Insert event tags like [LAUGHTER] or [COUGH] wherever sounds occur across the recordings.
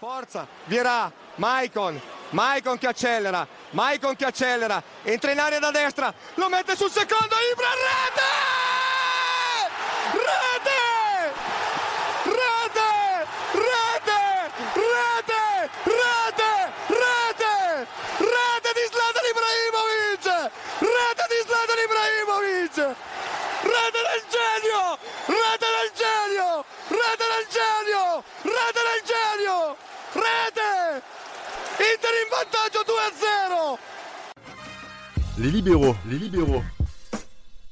Forza, Vierà, Maicon, Maicon che accelera, Maicon che accelera, entra in area da destra, lo mette sul secondo, Ibra! Rete! Vantaggio 2-0! Les libéraux, les libéraux.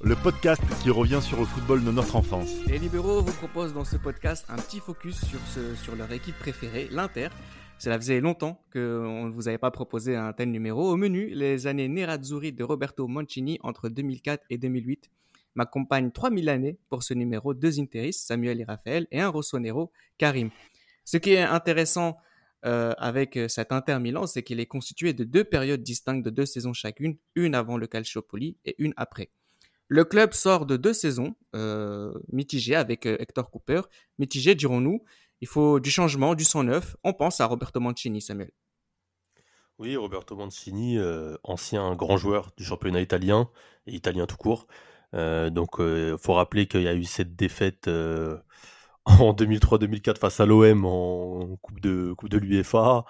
Le podcast qui revient sur le football de notre enfance. Les libéraux vous proposent dans ce podcast un petit focus sur, sur leur équipe préférée, l'Inter. Cela faisait longtemps qu'on ne vous avait pas proposé un tel numéro. Au menu, les années Nerazzurri de Roberto Mancini entre 2004 et 2008 m'accompagnent 3000 années pour ce numéro, deux interistes, Samuel et Raphaël, et un Rossonero, Karim. Ce qui est intéressant euh, avec euh, cet Inter Milan, c'est qu'il est constitué de deux périodes distinctes de deux saisons chacune, une avant le Calciopoli et une après. Le club sort de deux saisons euh, mitigées avec Hector Cooper. Mitigées, dirons-nous. Il faut du changement, du sang neuf. On pense à Roberto Mancini, Samuel. Oui, Roberto Mancini, ancien grand joueur du championnat italien italien tout court. Donc, il faut rappeler qu'il y a eu cette défaite [LAUGHS] en 2003-2004 face à l'OM en Coupe de, coupe de l'UEFA.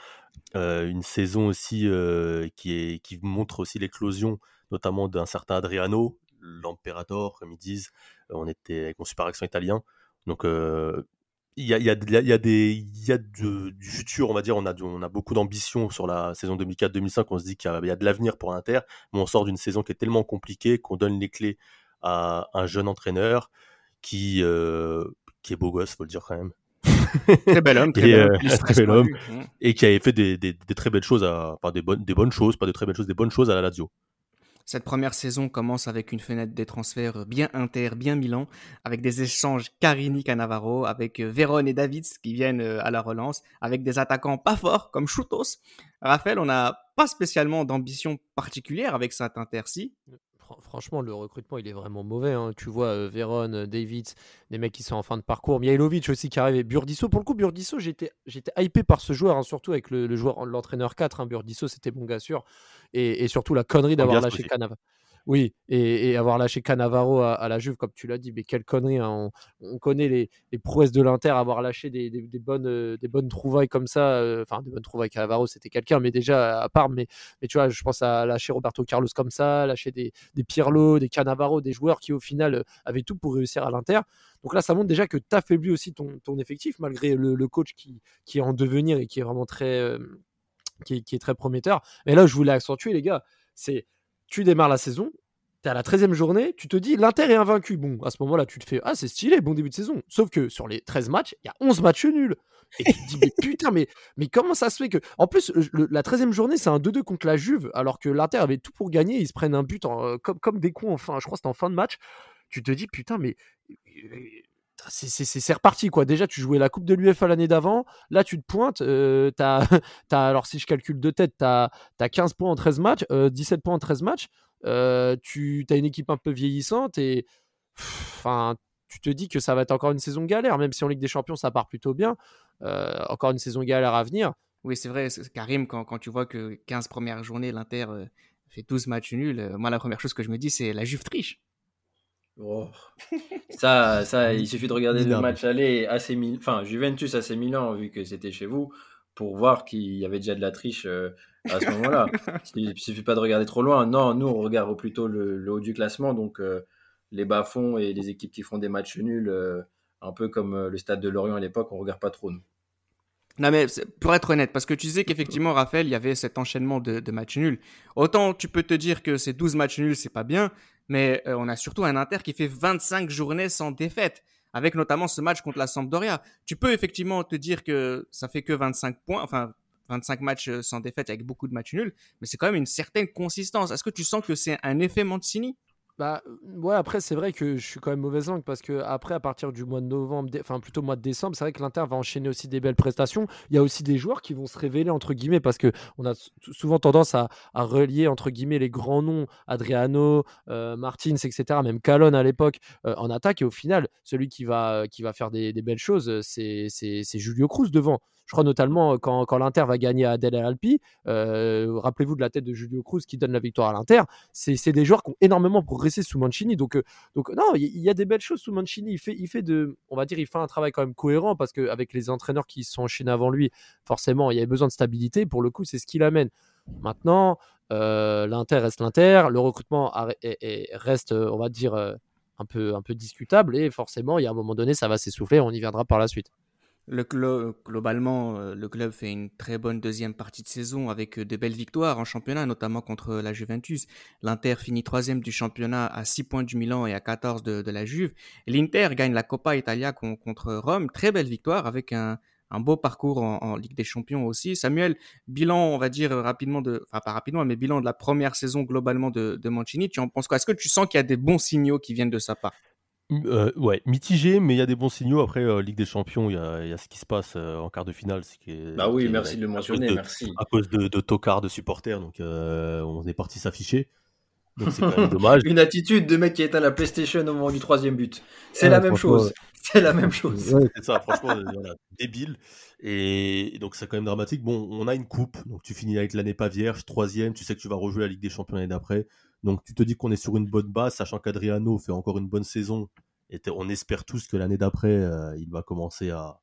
Euh, une saison aussi euh, qui, qui montre aussi l'éclosion, notamment d'un certain Adriano, l'Emperator, comme ils disent. on était avec mon super accent italien. Donc, euh, il y a, du futur, on va dire. On a, on a beaucoup d'ambition sur la saison 2004-2005. On se dit qu'il y a, de l'avenir pour l'Inter, mais on sort d'une saison qui est tellement compliquée qu'on donne les clés à un jeune entraîneur qui, qui est beau gosse, faut le dire quand même, [LAUGHS] Très bel homme, très Et, bel euh, homme. très bel. Mm. [LAUGHS] et qui avait fait des, des- des très belles choses, à, pas des bonnes, des bonnes choses, pas des très belles choses, des bonnes choses à la Lazio. Cette première saison commence avec une fenêtre des transferts bien Inter, bien Milan, avec des échanges Carini-Canavaro, avec euh, Véron et Davids qui viennent euh, à la relance, avec des attaquants pas forts comme Choutos. Raphaël, on n'a pas spécialement d'ambition particulière avec cet Inter-ci. Fran- Franchement, le recrutement, il est vraiment mauvais. hein. Tu vois, euh, Véron, euh, Davids, des mecs qui sont en fin de parcours. Mihailovic aussi qui arrive. Et Burdisso, pour le coup, Burdisso, j'étais j'étais hypé par ce joueur, hein, surtout avec le, le joueur, l'entraîneur 4. Hein, Burdisso, c'était mon gars sûr. Et, et surtout la connerie d'avoir lâché aussi. Canavaro. Oui, et, avoir lâché Cannavaro à, la Juve, comme tu l'as dit, mais quelle connerie. hein. On, on connaît les, prouesses de l'Inter, avoir lâché des, euh, bonnes trouvailles comme ça. euh, Enfin, des bonnes trouvailles. Cannavaro, c'était quelqu'un, mais déjà, à part. Mais, tu vois, je pense à lâcher Roberto Carlos comme ça, lâcher des, des Pirlo, des Cannavaro, des joueurs qui au final euh, avaient tout pour réussir à l'Inter. Donc là, ça montre déjà que tu affaiblis aussi ton, effectif, malgré le, coach qui, est en devenir et qui est vraiment très, qui est très prometteur. Mais là, je voulais accentuer, les gars, c'est tu démarres la saison, tu es à la 13e journée, tu te dis l'Inter est invaincu. Bon, à ce moment-là, tu te fais ah, c'est stylé, bon début de saison. Sauf que sur les 13 matchs, il y a 11 matchs nuls. Et tu te dis, mais [LAUGHS] putain, mais, mais comment ça se fait que. En plus, le- la 13e journée, c'est un 2-2 contre la Juve, alors que l'Inter avait tout pour gagner. Ils se prennent un but en- euh, comme, comme des cons, enfin, je crois que c'était en fin de match. Tu te dis, putain, mais. Euh, C'est reparti quoi. Déjà, tu jouais la Coupe de l'UEFA l'année d'avant. Là, tu te pointes. euh, [LAUGHS] alors, si je calcule de tête, tu as, 15 points en 13 matchs, euh, 17 points en 13 matchs. Euh, tu as une équipe un peu vieillissante et. Enfin, tu te dis que ça va être encore une saison galère, même si en Ligue des Champions, ça part plutôt bien. Euh, encore une saison galère à venir. Oui, c'est vrai, Karim, quand, quand tu vois que 15 premières journées, l'Inter euh, fait 12 matchs nuls, euh, moi, la première chose que je me dis, c'est la Juve triche. Oh. Ça, ça, il suffit de regarder le match aller AC Milan, enfin Juventus AC Milan vu que c'était chez vous pour voir qu'il y avait déjà de la triche euh, à ce moment-là. [LAUGHS] il suffit pas de regarder trop loin. Non, nous on regarde plutôt le, le haut du classement, donc euh, les bas-fonds et les équipes qui font des matchs nuls, euh, un peu comme le Stade de Lorient à l'époque, on regarde pas trop nous. Non, mais pour être honnête, parce que tu disais qu'effectivement, Raphaël, il y avait cet enchaînement de, de matchs nuls. Autant tu peux te dire que ces 12 matchs nuls, c'est pas bien, mais euh, on a surtout un Inter qui fait 25 journées sans défaite, avec notamment ce match contre la Sampdoria. Tu peux effectivement te dire que ça fait que 25 points, enfin 25 matchs euh, sans défaite avec beaucoup de matchs nuls, mais c'est quand même une certaine consistance. Est-ce que tu sens que c'est un effet Mancini? Bah ouais, après c'est vrai que je suis quand même mauvaise langue parce que après à partir du mois de novembre, enfin plutôt mois de décembre, c'est vrai que l'Inter va enchaîner aussi des belles prestations. Il y a aussi des joueurs qui vont se révéler entre guillemets parce que on a souvent tendance à, relier entre guillemets les grands noms, Adriano, euh, Martins, etc. Même Calonne à l'époque euh, en attaque et au final celui qui va qui va faire des, belles choses, euh, c'est Julio Cruz devant. Je crois notamment quand, l'Inter va gagner à Del Alpi. Rappelez-vous de la tête de Julio Cruz qui donne la victoire à l'Inter. C'est des joueurs qui ont énormément progressé sous Mancini. Donc, non, il y, a des belles choses sous Mancini. Il fait, il de, on va dire, il fait un travail quand même cohérent parce qu'avec les entraîneurs qui sont enchaînés avant lui, forcément, il y avait besoin de stabilité. Pour le coup, c'est ce qu'il amène. Maintenant, l'Inter reste l'Inter. Le recrutement reste, on va dire, un peu, un peu discutable. Et forcément, il y a un moment donné, ça va s'essouffler. On y viendra par la suite. Globalement, le club fait une très bonne deuxième partie de saison avec de belles victoires en championnat, notamment contre la Juventus. L'Inter finit troisième du championnat à 6 points du Milan et à 14 de, la Juve. L'Inter gagne la Coppa Italia contre Rome. Très belle victoire avec un, un beau parcours en, Ligue des Champions aussi. Samuel, bilan, on va dire rapidement de, enfin pas rapidement, mais bilan de la première saison globalement de, Mancini. Tu en penses quoi? Est-ce que tu sens qu'il y a des bons signaux qui viennent de sa part? Euh, ouais, mitigé, mais il y a des bons signaux. Après, euh, Ligue des Champions, il y, a, ce qui se passe euh, en quart de finale. Qui bah oui, merci de le mentionner, merci. À cause de, de tocards de supporters, donc on est parti s'afficher. Donc c'est quand même [LAUGHS] dommage. Une attitude de mec qui est à la PlayStation au moment du troisième but. C'est la même chose. [LAUGHS] C'est la même chose. c'est ça, [LAUGHS] franchement, voilà, débile. Et donc c'est quand même dramatique. Bon, on a une coupe, donc tu finis avec l'année pas vierge, troisième, tu sais que tu vas rejouer la Ligue des Champions l'année d'après. Donc tu te dis qu'on est sur une bonne base, sachant qu'Adriano fait encore une bonne saison. Et on espère tous que l'année d'après, euh, il va commencer à,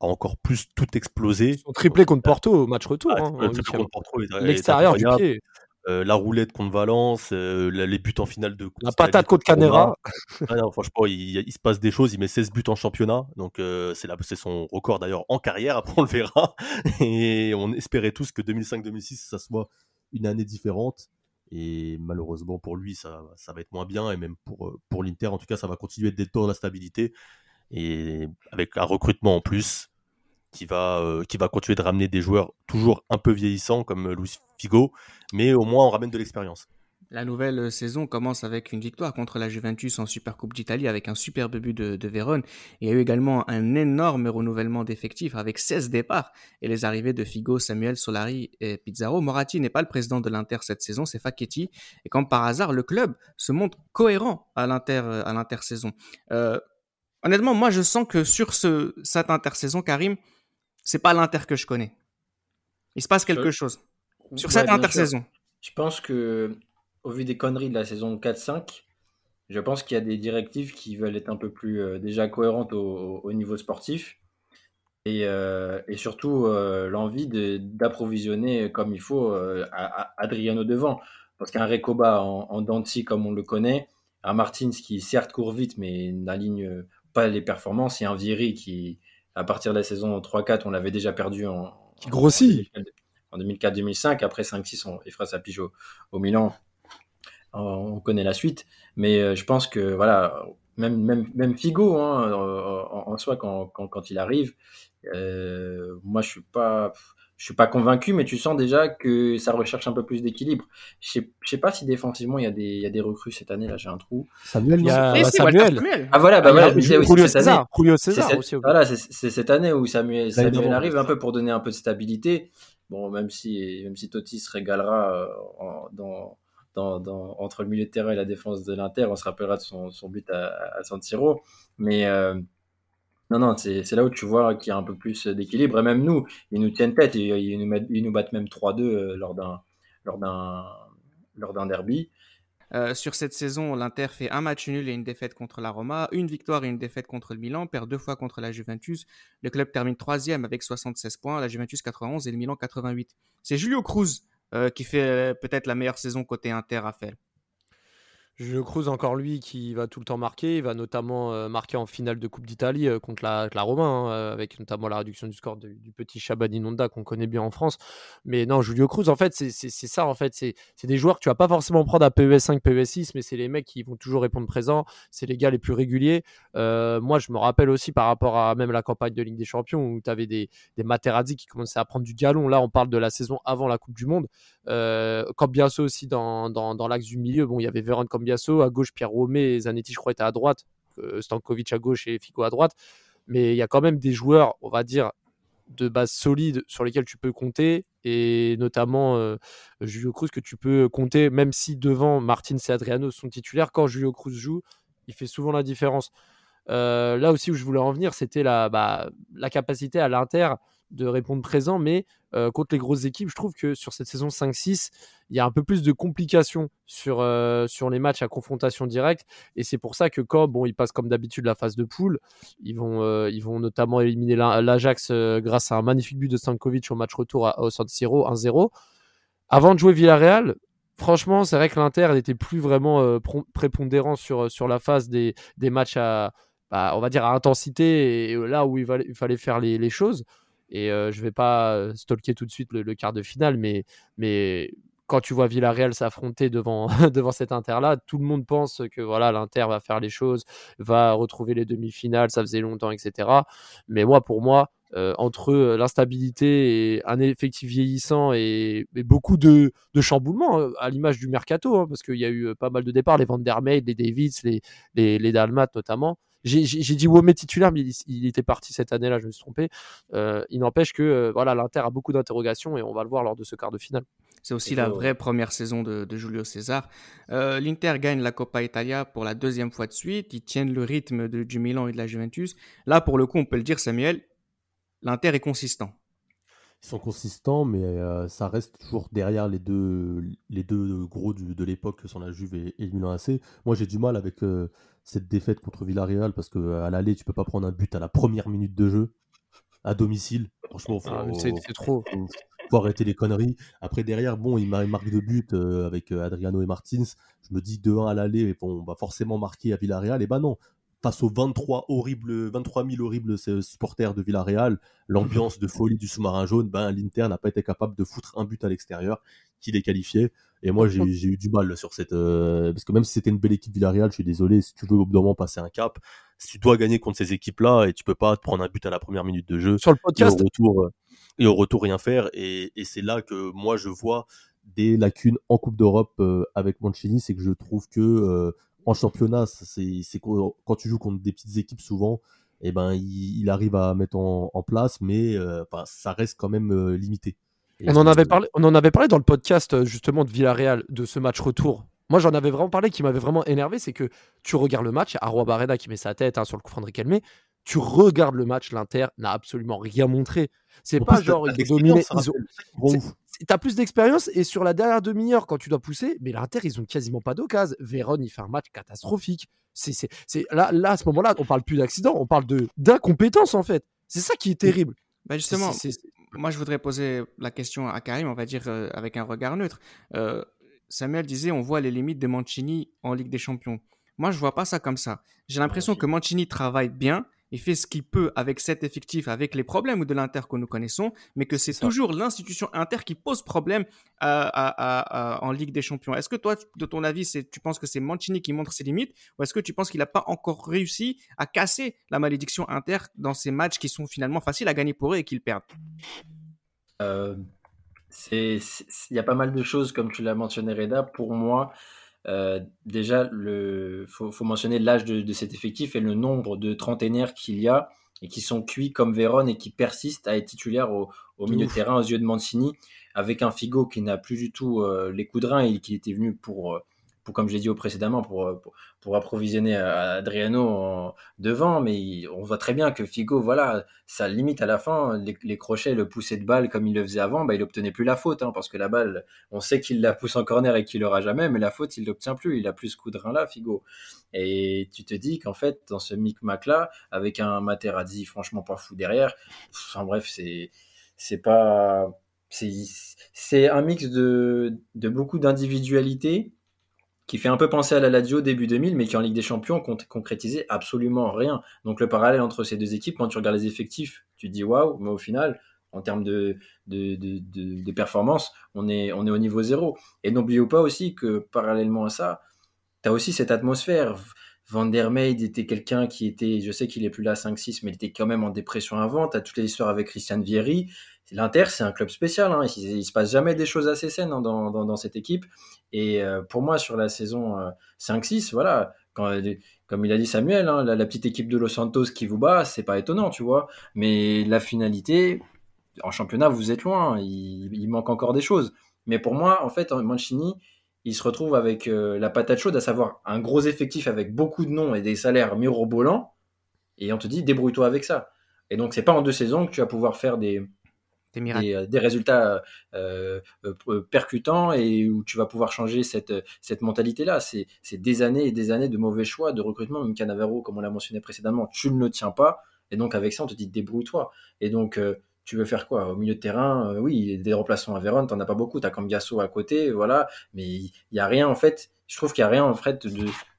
encore plus tout exploser. Son triplé contre Porto au match retour. Ah, hein, L'extérieur du pied. Euh, la roulette contre Valence, euh, les buts en finale de La patate contre Canera. Ah franchement, il, se passe des choses. Il met 16 buts en championnat. Donc, euh, c'est son record d'ailleurs en carrière. Après, on le verra. [LAUGHS] Et on espérait tous que 2005-2006, ça soit une année différente. Et malheureusement pour lui, ça, va être moins bien. Et même pour, pour l'Inter, en tout cas, ça va continuer d'être dans la stabilité. Et avec un recrutement en plus, qui va, euh, qui va continuer de ramener des joueurs toujours un peu vieillissants comme euh, Luis Figo, mais au moins on ramène de l'expérience. La nouvelle euh, saison commence avec une victoire contre la Juventus en Supercoupe d'Italie avec un superbe but de, de Vérone. Il y a eu également un énorme renouvellement d'effectifs avec 16 départs et les arrivées de Figo, Samuel, Solari et Pizarro. Moratti n'est pas le président de l'Inter cette saison, c'est Facchetti. Et comme par hasard, le club se montre cohérent à l'Inter à l'intersaison. honnêtement, moi je sens que sur ce, cette intersaison, Karim, c'est pas l'Inter que je connais. Il se passe quelque chose sur cette intersaison. Je pense que, au vu des conneries de la saison 4-5, je pense qu'il y a des directives qui veulent être un peu plus euh, déjà cohérentes au, niveau sportif. Et, euh, surtout euh, l'envie d'approvisionner comme il faut Adriano devant. Parce qu'un Recoba en, en Danti comme on le connaît, un Martins qui certes court vite mais n'aligne pas les performances, et un Vieri qui, à partir de la saison 3-4, on l'avait déjà perdu en. Qui grossit En 2004-2005. Après 5-6, il fera sa pige au, Milan. On connaît la suite. Mais euh, je pense que, voilà, même, même, même Figo, hein, en, soi, quand, quand, il arrive, euh, moi, je suis pas je suis pas convaincu, mais tu sens déjà que ça recherche un peu plus d'équilibre. Je sais, sais pas si défensivement il y a des, il y a des recrues cette année. Là, j'ai un trou. Samuel, il y a bah, Samuel. Ah voilà, bah voilà. Julio César, Julio César cette, aussi. Voilà, c'est cette année où Samuel, Samuel arrive un peu pour donner un peu de stabilité. Bon, même si, même si Totti se régalera euh, dans, entre le milieu de terrain et la défense de l'Inter, on se rappellera de son, but à, à San Siro. Mais euh, non, non, c'est là où tu vois qu'il y a un peu plus d'équilibre. Et même nous, ils nous tiennent tête. Ils, nous battent même 3-2 euh, lors d'un lors d'un derby. Euh, sur cette saison, l'Inter fait un match nul et une défaite contre la Roma, une victoire et une défaite contre le Milan, perd deux fois contre la Juventus. Le club termine troisième avec 76 points, la Juventus 91 et le Milan 88. C'est Julio Cruz qui fait peut-être la meilleure saison côté Inter faire. Julio Cruz, encore lui, qui va tout le temps marquer. Il va notamment euh, marquer en finale de Coupe d'Italie euh, contre la, la Roma, hein, euh, avec notamment la réduction du score du petit Chabani Nonda qu'on connaît bien en France. Mais non, Julio Cruz, en fait, c'est ça. En fait, c'est des joueurs que tu vas pas forcément prendre à PES5, PES6, mais c'est les mecs qui vont toujours répondre présent. C'est les gars les plus réguliers. moi, je me rappelle aussi par rapport à même la campagne de Ligue des Champions où tu avais des, Materazzi qui commençaient à prendre du galon. Là, on parle de la saison avant la Coupe du Monde. Euh, Cambiasso aussi dans, l'axe du milieu. Bon, il y avait Véron À gauche Pierre Romé, Zanetti, je crois, était à droite, euh, Stankovic à gauche et Fico à droite. Mais il y a quand même des joueurs, on va dire, de base solide sur lesquels tu peux compter. Et notamment euh, Julio Cruz que tu peux compter même si devant Martins et Adriano sont titulaires. Quand Julio Cruz joue il fait souvent la différence. Euh, là aussi où je voulais en venir c'était la, bah, la capacité à l'Inter de répondre présent, mais euh, contre les grosses équipes, je trouve que sur cette saison 5-6, il y a un peu plus de complications sur, euh, sur les matchs à confrontation directe. Et c'est pour ça que quand bon, ils passent comme d'habitude la phase de poule, ils vont, euh, ils vont notamment éliminer l'Ajax grâce à un magnifique but de Stankovic au match retour à, au San Siro 1-0. Avant de jouer Villarreal, franchement, c'est vrai que l'Inter n'était plus vraiment prépondérant sur, sur la phase des, des matchs à, bah, on va dire, à intensité et là où il, fallait faire les choses. Et je je vais pas stalker tout de suite le, quart de finale, mais, mais quand tu vois Villarreal s'affronter devant, [LAUGHS] devant cet Inter-là, tout le monde pense que voilà l'Inter va faire les choses, va retrouver les demi-finales, ça faisait longtemps, etc. Mais moi, pour moi, entre l'instabilité et un effectif vieillissant et, beaucoup de, de chamboulements, à l'image du mercato, hein, parce qu'il y a eu pas mal de départs, les Van der les Davids, les, les, les Dalmat notamment. J'ai dit Womé titulaire, mais il, était parti cette année-là, je me suis trompé. Euh, il n'empêche que euh, voilà, l'Inter a beaucoup d'interrogations et on va le voir lors de ce quart de finale. C'est aussi la vraie première saison de, Julio César. Euh, L'Inter gagne la Coppa Italia pour la deuxième fois de suite. Ils tiennent le rythme de, du Milan et de la Juventus. Là, pour le coup, on peut le dire, Samuel, l'Inter est consistant. Ils sont consistants, mais ça reste toujours derrière les deux, les deux gros de l'époque, que sont la Juve et, le Milan AC. Moi, j'ai du mal avec cette défaite contre Villarreal parce que à l'aller, tu peux pas prendre un but à la première minute de jeu à domicile. Franchement, ah, c'est trop. Faut, arrêter les conneries. Après, derrière, bon, il marque de but euh, avec euh, Adriano et Martins. Je me dis 2-1 à l'aller, bon, on va forcément marquer à Villarreal. Et bah non, face aux 23, horribles, 23 000 horribles euh, supporters de Villarreal, l'ambiance de folie du sous-marin jaune, ben, l'Inter n'a pas été capable de foutre un but à l'extérieur qui les qualifiait. Et moi, j'ai eu du mal sur cette. Euh, parce que même si c'était une belle équipe Villarreal, je suis désolé, si tu veux au bout d'un moment passer un cap, si tu dois gagner contre ces équipes-là et tu peux pas te prendre un but à la première minute de jeu. Sur le podcast. Et au retour, euh, et au retour rien faire. Et, et c'est là que moi, je vois des lacunes en Coupe d'Europe avec Mancini, c'est que je trouve que en championnat, c'est quand tu joues contre des petites équipes souvent, eh ben il, arrive à mettre en, place, mais euh, ça reste quand même euh, limité. on en, avait parlé, on en avait parlé dans le podcast euh, justement de Villarreal, de ce match retour. Moi, j'en avais vraiment parlé qui m'avait vraiment énervé, c'est que tu regardes le match, Roi Barreda qui met sa tête hein, sur le coup de Riquelme, tu regardes le match, l'Inter n'a absolument rien montré. C'est pas genre ils. T'as plus d'expérience et sur la dernière demi-heure quand tu dois pousser, mais l'Inter ils ont quasiment pas d'occasion. Véron il fait un match catastrophique. C'est là là à ce moment-là on parle plus d'accident, on parle de d'incompétence en fait. C'est ça qui est terrible. Bah justement, moi je voudrais poser la question à Karim, on va dire euh, avec un regard neutre. Euh, Samuel disait on voit les limites de Mancini en Ligue des Champions. Moi je vois pas ça comme ça. J'ai l'impression que Mancini travaille bien, il fait ce qu'il peut avec cet effectif, avec les problèmes de l'Inter que nous connaissons, mais que c'est toujours l'institution Inter qui pose problème en Ligue des Champions. Est-ce que toi, de ton avis, tu penses que c'est Mancini qui montre ses limites, ou est-ce que tu penses qu'il n'a pas encore réussi à casser la malédiction Inter dans ces matchs qui sont finalement faciles à gagner pour eux et qu'ils perdent? Euh, Il y a pas mal de choses, comme tu l'as mentionné, Reda. Pour moi, euh, déjà, il faut, mentionner l'âge de, cet effectif et le nombre de trentenaires qu'il y a et qui sont cuits comme Véron et qui persistent à être titulaires au, milieu de terrain aux yeux de Mancini, avec un Figo qui n'a plus du tout euh, les coups de rein et qui était venu pour, euh, pour, comme je l'ai dit précédemment, pour, euh, pour, approvisionner Adriano devant, mais on voit très bien que Figo, voilà, ça limite à la fin, les, crochets, le pousser de balle comme il le faisait avant, bah, il obtenait plus la faute, hein, parce que la balle, on sait qu'il la pousse en corner et qu'il l'aura jamais, mais la faute, il l'obtient plus, il a plus ce coup de rein là, Figo. Et tu te dis qu'en fait, dans ce micmac là, avec un Materazzi franchement pas fou derrière, enfin bref, c'est, c'est pas, c'est un mix de, de beaucoup d'individualité qui fait un peu penser à la Lazio début 2000, mais qui en Ligue des Champions concrétisait absolument rien. Donc le parallèle entre ces deux équipes, quand tu regardes les effectifs, tu te dis waouh, mais au final, en termes de, performance, on est, on est au niveau zéro. Et n'oubliez pas aussi que parallèlement à ça, tu as aussi cette atmosphère. Van der Meij était quelqu'un qui était, je sais qu'il est plus là 5-6, mais il était quand même en dépression avant. Tu toutes les histoires avec Christian Vieri. L'Inter, c'est un club spécial. Hein. Il, ne se passe jamais des choses assez saines hein, dans, dans, cette équipe. Et euh, pour moi, sur la saison 5-6, euh, voilà, quand, comme il a dit Samuel, hein, la, petite équipe de Los Santos qui vous bat, c'est pas étonnant, tu vois. Mais la finalité, en championnat, vous êtes loin. Il, manque encore des choses. Mais pour moi, en fait, Mancini, il se retrouve avec euh, la patate chaude, à savoir un gros effectif avec beaucoup de noms et des salaires mirobolants. Et on te dit, débrouille-toi avec ça. Et donc, c'est pas en deux saisons que tu vas pouvoir faire des, des, euh, des, résultats euh, euh, percutants et où tu vas pouvoir changer cette, cette mentalité-là. C'est des années et des années de mauvais choix de recrutement. Même Canavero, comme on l'a mentionné précédemment, tu ne le tiens pas. Et donc, avec ça, on te dit débrouille-toi. Et donc, tu veux faire quoi? Au milieu de terrain, oui, des remplaçants à Vérone, t'en as pas beaucoup. T'as comme Gasso à côté, voilà. Mais il n'y a rien, en fait. Je trouve qu'il n'y a rien, en fait,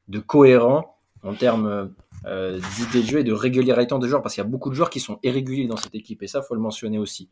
de, cohérent en termes d'idées de jeu et de régularité de joueurs, parce qu'il y a beaucoup de joueurs qui sont irréguliers dans cette équipe. Et ça, faut le mentionner aussi.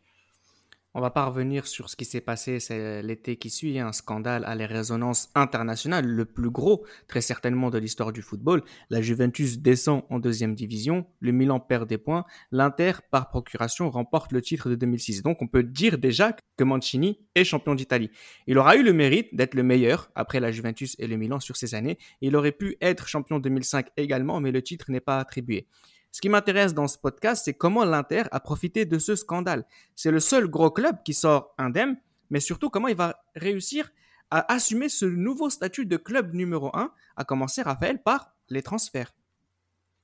On va pas revenir sur ce qui s'est passé l'été qui suit, un scandale à les résonances internationales, le plus gros très certainement de l'histoire du football. La Juventus descend en deuxième division, le Milan perd des points, l'Inter par procuration remporte le titre de 2006. Donc on peut dire déjà que Mancini est champion d'Italie. Il aura eu le mérite d'être le meilleur après la Juventus et le Milan sur ces années. Il aurait pu être champion 2005 également, mais le titre n'est pas attribué. Ce qui m'intéresse dans ce podcast, c'est comment l'Inter a profité de ce scandale. C'est le seul gros club qui sort indemne, mais surtout comment il va réussir à assumer ce nouveau statut de club numéro 1, à commencer, Raphaël, par les transferts.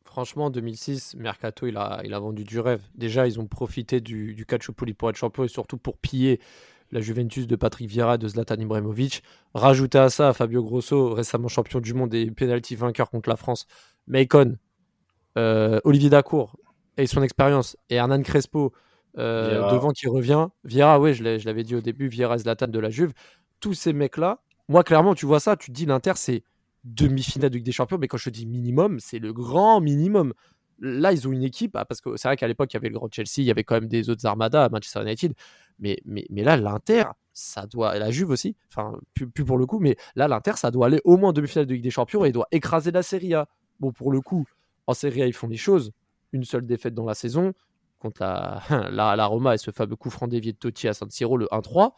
Franchement, en 2006, Mercato, il a, il a vendu du rêve. Déjà, ils ont profité du, du Calciopoli pour être champion et surtout pour piller la Juventus de Patrick Vieira et de Zlatan Ibrahimovic. Rajouter à ça Fabio Grosso, récemment champion du monde et penalty vainqueur contre la France. Macon, Olivier Dacour et son expérience et Hernan Crespo euh, devant qui revient. Vieira, oui, je l'avais dit au début, Vieira Zlatan de la Juve. Tous ces mecs-là, moi clairement, tu vois ça, tu te dis l'Inter, c'est demi-finale de Ligue des Champions, mais quand je dis minimum, c'est le grand minimum. Là, ils ont une équipe, ah, parce que c'est vrai qu'à l'époque, il y avait le grand Chelsea, il y avait quand même des autres armadas à Manchester United, mais, mais, mais là, l'Inter, ça doit, la Juve aussi, enfin, plus, plus, pour le coup, mais là, l'Inter, ça doit aller au moins en demi-finale de Ligue des Champions et doit écraser la Serie A. Bon, pour le coup, en Serie A, ils font des choses. Une seule défaite dans la saison contre [LAUGHS] la, la, Roma et ce fameux coup franc dévié de Totti à San Siro, le 1-3.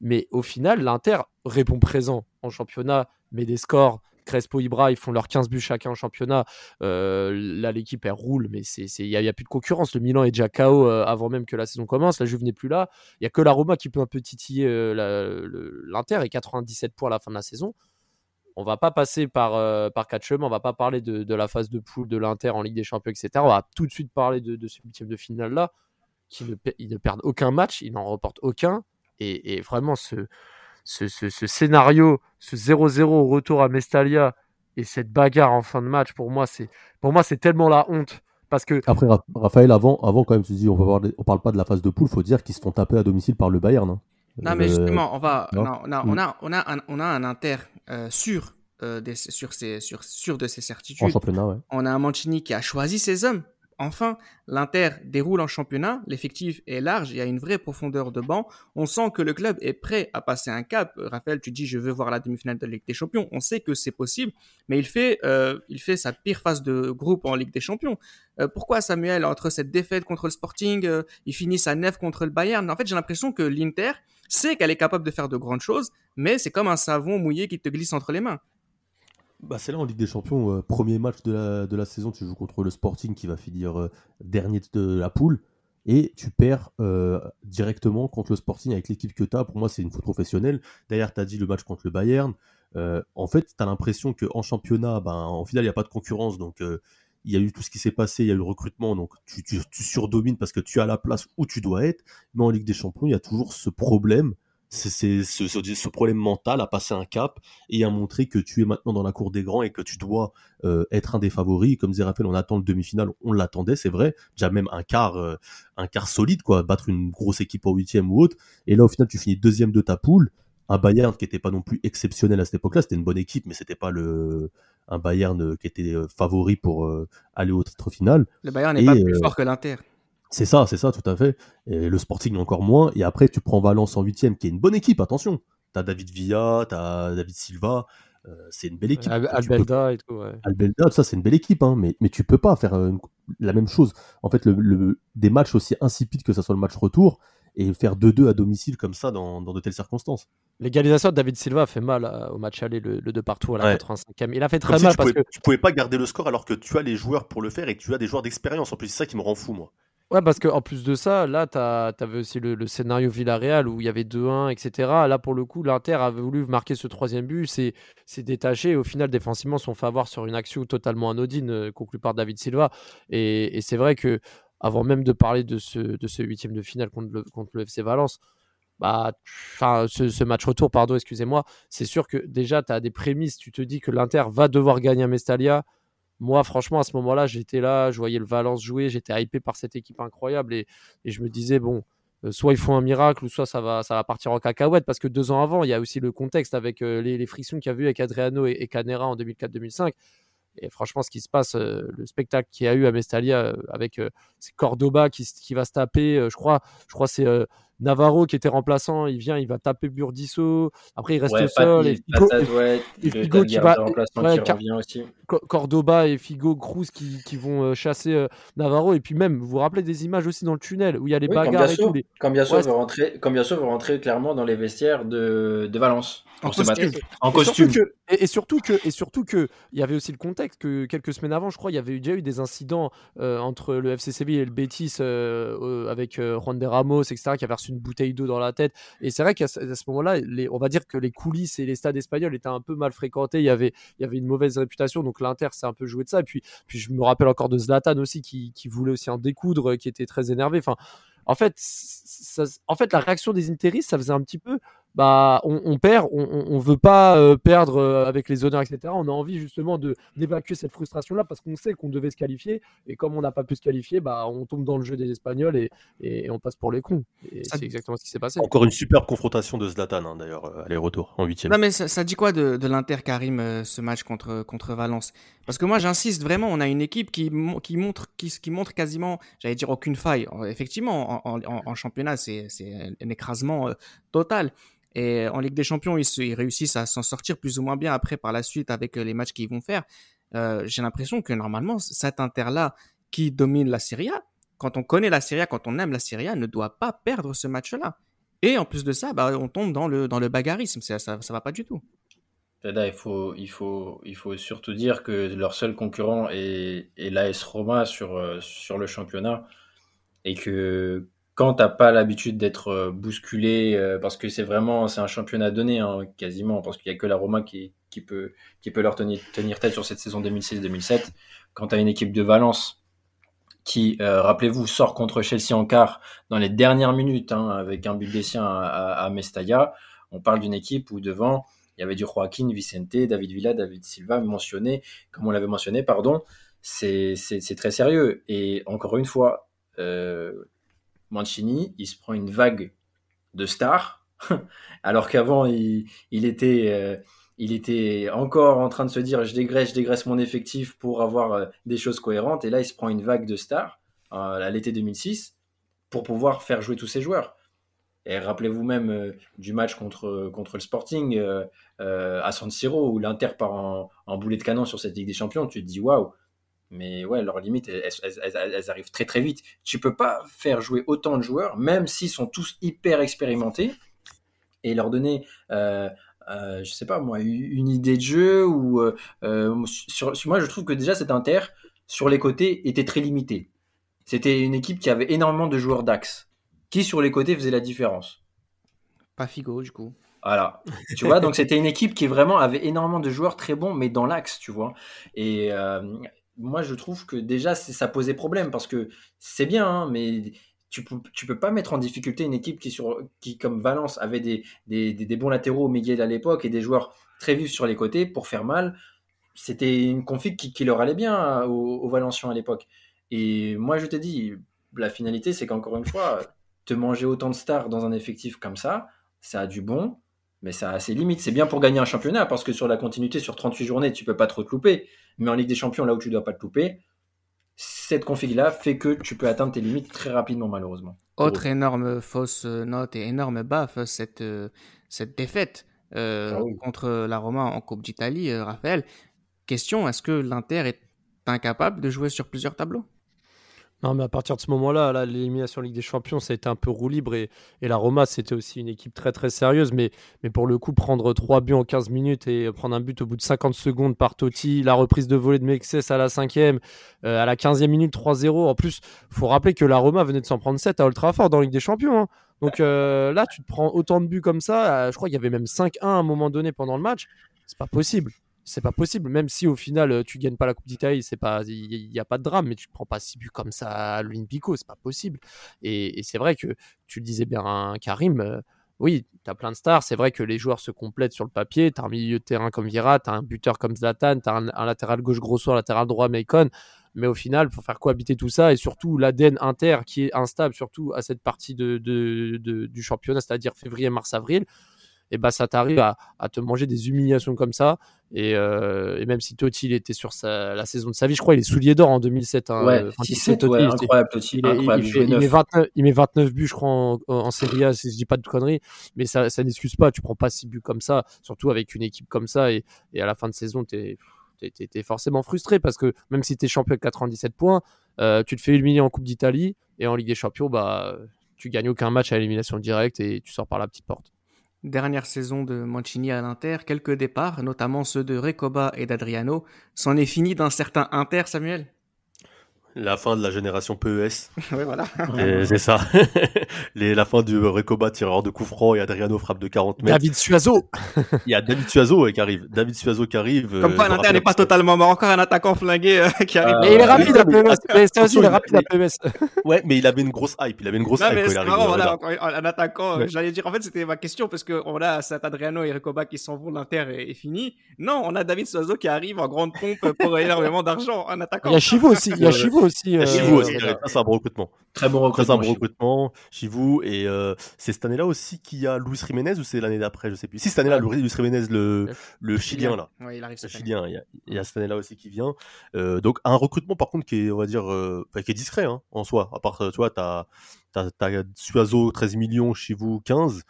Mais au final, l'Inter répond présent en championnat, met des scores. Crespo, Ibra, ils font leurs 15 buts chacun en championnat. Euh, là, l'équipe, roule, mais il n'y a, plus de concurrence. Le Milan est déjà KO euh, avant même que la saison commence. La Juve n'est plus là. Il n'y a que la Roma qui peut un peu titiller euh, l'Inter et 97 points à la fin de la saison on va pas passer par, euh, par quatre chemins, on va pas parler de, la phase de poule de l'Inter en Ligue des Champions, etc. On va tout de suite parler de, ce huitième de finale-là, qui ne, ils ne perdent aucun match, ils n'en reportent aucun. Et, vraiment, ce, ce, scénario, ce 0-0 au retour à Mestalia et cette bagarre en fin de match, pour moi, c'est, pour moi, c'est tellement la honte. Parce que... Après, Raphaël, avant, avant, quand même, tu dis, on ne parle pas de la phase de poule, faut dire qu'ils se font taper à domicile par le Bayern. Hein. Non, mais justement, on va, on, a, on, a, on, a, un, on a un Inter euh, sûr, euh, des, sur, ses, sur, sur de ses certitudes. En championnat, ouais. On a un Mancini qui a choisi ses hommes. Enfin, l'Inter déroule en championnat, l'effectif est large, il y a une vraie profondeur de banc. On sent que le club est prêt à passer un cap. Raphaël, tu dis je veux voir la demi-finale de la Ligue des Champions. On sait que c'est possible, mais il fait, euh, il fait sa pire phase de groupe en Ligue des Champions. pourquoi Samuel, entre cette défaite contre le Sporting, il finit sa nef contre le Bayern? En fait, j'ai l'impression que l'Inter, sait qu'elle est capable de faire de grandes choses, mais c'est comme un savon mouillé qui te glisse entre les mains. Bah c'est là en Ligue des Champions, euh, premier match de la, saison, tu joues contre le Sporting qui va finir euh, dernier de la poule et tu perds euh, directement contre le Sporting avec l'équipe que tu as. Pour moi, c'est une faute professionnelle. D'ailleurs, tu as dit le match contre le Bayern. en fait, tu as l'impression qu'en championnat, ben, en final, il n'y a pas de concurrence. Donc, il y a eu tout ce qui s'est passé, il y a eu le recrutement, donc tu, surdomines parce que tu as la place où tu dois être. Mais en Ligue des Champions, il y a toujours ce problème, c'est ce, ce, problème mental à passer un cap et à montrer que tu es maintenant dans la cour des grands et que tu dois euh, être un des favoris. Comme disait Raphaël, on attend le demi-finale, on l'attendait, c'est vrai. Déjà même un quart, euh, un quart solide, quoi, battre une grosse équipe en huitième ou autre. Et là, au final, tu finis deuxième de ta poule un Bayern qui n'était pas non plus exceptionnel à cette époque-là. C'était une bonne équipe, mais c'était pas le un Bayern euh, qui était euh, favori pour euh, aller au titre final. Le Bayern n'est pas plus fort que l'Inter. C'est ça, c'est ça, tout à fait. Et le Sporting encore moins. Et après, tu prends Valence en huitième, qui est une bonne équipe. Attention, t'as David Villa, t'as David Silva. c'est une belle équipe. Albelda et tout. Ouais. Albelda, ça, c'est une belle équipe, hein, mais, mais tu peux pas faire la même chose. En fait, le, des matchs aussi insipides que ça soit le match retour, et faire 2-2 à domicile comme ça dans, de telles circonstances. L'égalisation de David Silva a fait mal euh, au match aller, le, 2 partout à la 85e. Il a fait très mal parce que. Tu pouvais pas garder le score alors que tu as les joueurs pour le faire et tu as des joueurs d'expérience. En plus, c'est ça qui me rend fou, moi. Ouais, parce qu'en plus de ça, là, tu avais aussi le, scénario Villarreal où il y avait 2-1, etc. Là, pour le coup, l'Inter avait voulu marquer ce troisième but, c'est détaché. Et au final, défensivement, sont fait avoir sur une action totalement anodine euh, conclue par David Silva. Et, et c'est vrai que avant même de parler de ce, de ce huitième de finale contre le, contre le FC Valence, bah, ce, match retour, pardon, excusez-moi, c'est sûr que déjà, tu as des prémices, tu te dis que l'Inter va devoir gagner à Mestalia. Moi, franchement, à ce moment-là, j'étais là, je voyais le Valence jouer, j'étais hypé par cette équipe incroyable et, je me disais, bon, euh, soit ils font un miracle ou soit ça va, ça va partir en cacahuète parce que deux ans avant, il y a aussi le contexte avec euh, les, frictions qu'il y a eu avec Adriano et, et Canera en 2004-2005. Et franchement, ce qui se passe, euh, le spectacle qu'il y a eu à Mestalia avec Cordoba qui, qui, va se taper, je crois, je crois c'est Navarro qui était remplaçant, il vient, il va taper Burdisso. Après, il reste au sol. Et Figo, qui va. revient aussi. Cordoba et Figo, Cruz qui, qui vont euh, chasser euh, Navarro. Et puis même, vous vous rappelez des images aussi dans le tunnel où il y a les bagarres et tout. Les... Quand bien sûr veut rentrer, rentrer clairement dans les vestiaires de, de Valence en costume. En costume. Et, surtout que, et surtout que, il y avait aussi le contexte que quelques semaines avant, je crois, il y avait déjà eu des incidents euh, entre le FC Séville et le Betis avec Juan de Ramos, etc., qui avait reçu une bouteille d'eau dans la tête. Et c'est vrai qu'à ce, moment-là, on va dire que les coulisses et les stades espagnols étaient un peu mal fréquentés. Il y avait, une mauvaise réputation. Donc l'Inter s'est un peu joué de ça. Et puis, je me rappelle encore de Zlatan aussi qui, voulait aussi en découdre, qui était très énervé. En fait, en fait, la réaction des Interis, ça faisait un petit peu bah, on, perd, on, ne veut pas euh, perdre euh, avec les honneurs, etc. On a envie justement de d'évacuer cette frustration-là parce qu'on sait qu'on devait se qualifier et comme on n'a pas pu se qualifier, bah, on tombe dans le jeu des Espagnols et, et on passe pour les cons. Et c'est exactement ce qui s'est passé. Encore une superbe confrontation de Zlatan, hein, d'ailleurs, euh, aller-retour en huitième. Non, mais ça, dit quoi de, de l'Inter Karim ce match contre contre Valence? Parce que moi, j'insiste vraiment, on a une équipe qui, qui montre qui, qui montre quasiment, j'allais dire aucune faille. Effectivement, en, championnat, c'est un écrasement total. Et en Ligue des Champions, ils, réussissent à s'en sortir plus ou moins bien après par la suite avec euh, les matchs qu'ils vont faire. Euh, j'ai l'impression que normalement, cet Inter-là qui domine la Serie A, quand on connaît la Serie A, quand on aime la Serie A, ne doit pas perdre ce match-là. Et en plus de ça, bah, on tombe dans le, dans le bagarrisme. Ça, ça, va pas du tout. il faut, surtout dire que leur seul concurrent est, est l'AS Roma euh, sur le championnat et que quand t'as pas l'habitude d'être euh, bousculé, euh, parce que c'est vraiment c'est un championnat donné hein, quasiment, parce qu'il y a que la Roma qui, qui peut qui peut leur tenir, tenir tête sur cette saison 2006-2007. Quand tu as une équipe de Valence qui, euh, rappelez-vous, sort contre Chelsea en quart dans les dernières minutes hein, avec un but des siens à, à, Mestalla, on parle d'une équipe où devant il y avait du Joaquin, Vicente, David Villa, David Silva mentionné, comme on l'avait mentionné, pardon. C'est très sérieux. Et encore une fois, Mancini, il se prend une vague de stars, [LAUGHS] alors qu'avant, il, était, euh, il était encore en train de se dire je dégraisse, je dégraisse mon effectif pour avoir euh, des choses cohérentes. Et là, il se prend une vague de stars euh, à l'été 2006 pour pouvoir faire jouer tous ses joueurs. Et rappelez-vous même du match contre, contre le Sporting à San Siro où l'Inter part en, en, boulet de canon sur cette Ligue des Champions. Tu te dis waouh, mais ouais, leurs limites, elles, arrivent très très vite. Tu peux pas faire jouer autant de joueurs, même s'ils sont tous hyper expérimentés, et leur donner, euh, euh, je sais pas moi, une idée de jeu ou euh, euh, sur, moi je trouve que déjà cet Inter sur les côtés était très limité. C'était une équipe qui avait énormément de joueurs d'axe, qui sur les côtés faisait la différence? Pas Figo du coup. Voilà, tu vois, donc c'était une équipe qui vraiment avait énormément de joueurs très bons, mais dans l'axe, tu vois. Et, moi, je trouve que déjà, ça posait problème parce que c'est bien, hein, mais tu peux, tu peux pas mettre en difficulté une équipe qui, sur, qui comme Valence, avait des, des, des, bons latéraux, Miguel à l'époque, et des joueurs très vifs sur les côtés pour faire mal. C'était une config qui, leur allait bien hein, aux, aux Valenciens à l'époque. Et moi, je te dis, la finalité, c'est qu'encore une fois, te manger autant de stars dans un effectif comme ça, ça a du bon, mais ça a ses limites. C'est bien pour gagner un championnat, parce que sur la continuité, sur 38 journées, tu peux pas trop te louper. Mais en Ligue des Champions, là où tu dois pas te louper, cette config-là fait que tu peux atteindre tes limites très rapidement, malheureusement. Autre énorme fausse note et énorme baffe, cette, cette défaite euh, ah contre la Roma en Coupe d'Italie, euh, Raphaël. Question, est-ce que l'Inter est incapable de jouer sur plusieurs tableaux? Non, mais à partir de ce moment-là, là, l'élimination Ligue des Champions, ça a été un peu roue libre. Et, la Roma, c'était aussi une équipe très très sérieuse. Mais, pour le coup, prendre 3 buts en 15 minutes et prendre un but au bout de 50 secondes par Totti, la reprise de volée de Mexès à la 5e, euh, à la 15e minute, 3-0. En plus, faut rappeler que la Roma venait de s'en prendre 7 à Old Trafford dans Ligue des Champions. Hein. Donc euh, là, tu te prends autant de buts comme ça. Euh, je crois qu'il y avait même 5-1 à un moment donné pendant le match. C'est pas possible. C'est pas possible. Même si au final euh, tu gagnes pas la Coupe d'Italie, c'est pas, il n'y a pas de drame, mais tu prends pas 6 buts comme ça à l'Olympico, c'est pas possible. Et, c'est vrai que tu le disais bien, hein, Karim. euh, oui, tu as plein de stars. C'est vrai que les joueurs se complètent sur le papier. Tu as un milieu de terrain comme Vira, tu as un buteur comme Zlatan, tu as un, latéral gauche Grosso, un latéral droit Macon. Mais au final, pour faire cohabiter tout ça et surtout l'ADN inter qui est instable, surtout à cette partie de- du championnat, c'est-à-dire février, mars, avril, et bah ça t'arrive à, à te manger des humiliations comme ça. Et, euh, et même si Totti il était sur sa, la saison de sa vie, je crois il est soulier d'or en 2007. hein, Ouais, enfin, 6-7, Totti, ouais, c'est- incroyable, Totti, il, incroyable, il met neuf. 29, il met 29 buts, je crois, en, en Serie A, si je dis pas de conneries. Mais ça, ça n'excuse pas. Tu prends pas 6 buts comme ça, surtout avec une équipe comme ça. Et, et à la fin de saison, tu es, forcément frustré parce que même si tu es champion avec 97 points, euh, tu te fais éliminer en Coupe d'Italie et en Ligue des Champions, bah, tu gagnes aucun match à élimination directe et tu sors par la petite porte. Dernière saison de Mancini à l'Inter, quelques départs, notamment ceux de Recoba et d'Adriano. C'en est fini d'un certain Inter, Samuel? La fin de la génération PES, [LAUGHS] Ouais, voilà. et [LAUGHS] c'est ça. [LAUGHS] Les, la fin du Recoba tireur de coup franc et Adriano frappe de 40 mètres. David Suazo Il y a David Suazo ouais, qui arrive. David Suazo qui arrive. Comme euh, quoi, me l'Inter n'est pas totalement mort. Encore un attaquant flingué euh, qui arrive. Ah, Mais il est rapide à. Mais c'est aussi, il est rapide à PMS. Ouais, mais il avait une grosse hype. Il avait une grosse Non, hype mais quand il c'est arrive. marrant, euh, voilà, un, attaquant. euh, Ouais. J'allais dire, en fait, c'était ma question parce que on a cet Adriano et Recoba qui s'en vont, l'Inter est, est fini. Non, on a David Soiseau qui arrive en grande pompe pour énormément d'argent, un attaquant. Il y a Chivo aussi. Il y a Chivo aussi. Euh, Chivou aussi, euh, c'est un bon recrutement. Très bon Très un recrutement. bon recrutement, Chivou. Et euh, c'est cette année-là aussi qu'il y a Luis Jiménez ou c'est l'année d'après, je sais plus. Si, cette année-là, Luis Jiménez, le, le Chilien, là. Ouais, il arrive Le cette année. Chilien, il y a, il y a cette année-là aussi qui vient. Euh, donc un recrutement par contre qui est, on va dire, euh, enfin, qui est discret hein, en soi. À part, tu vois, t'as t'as Suazo 13 millions, Chivou 15.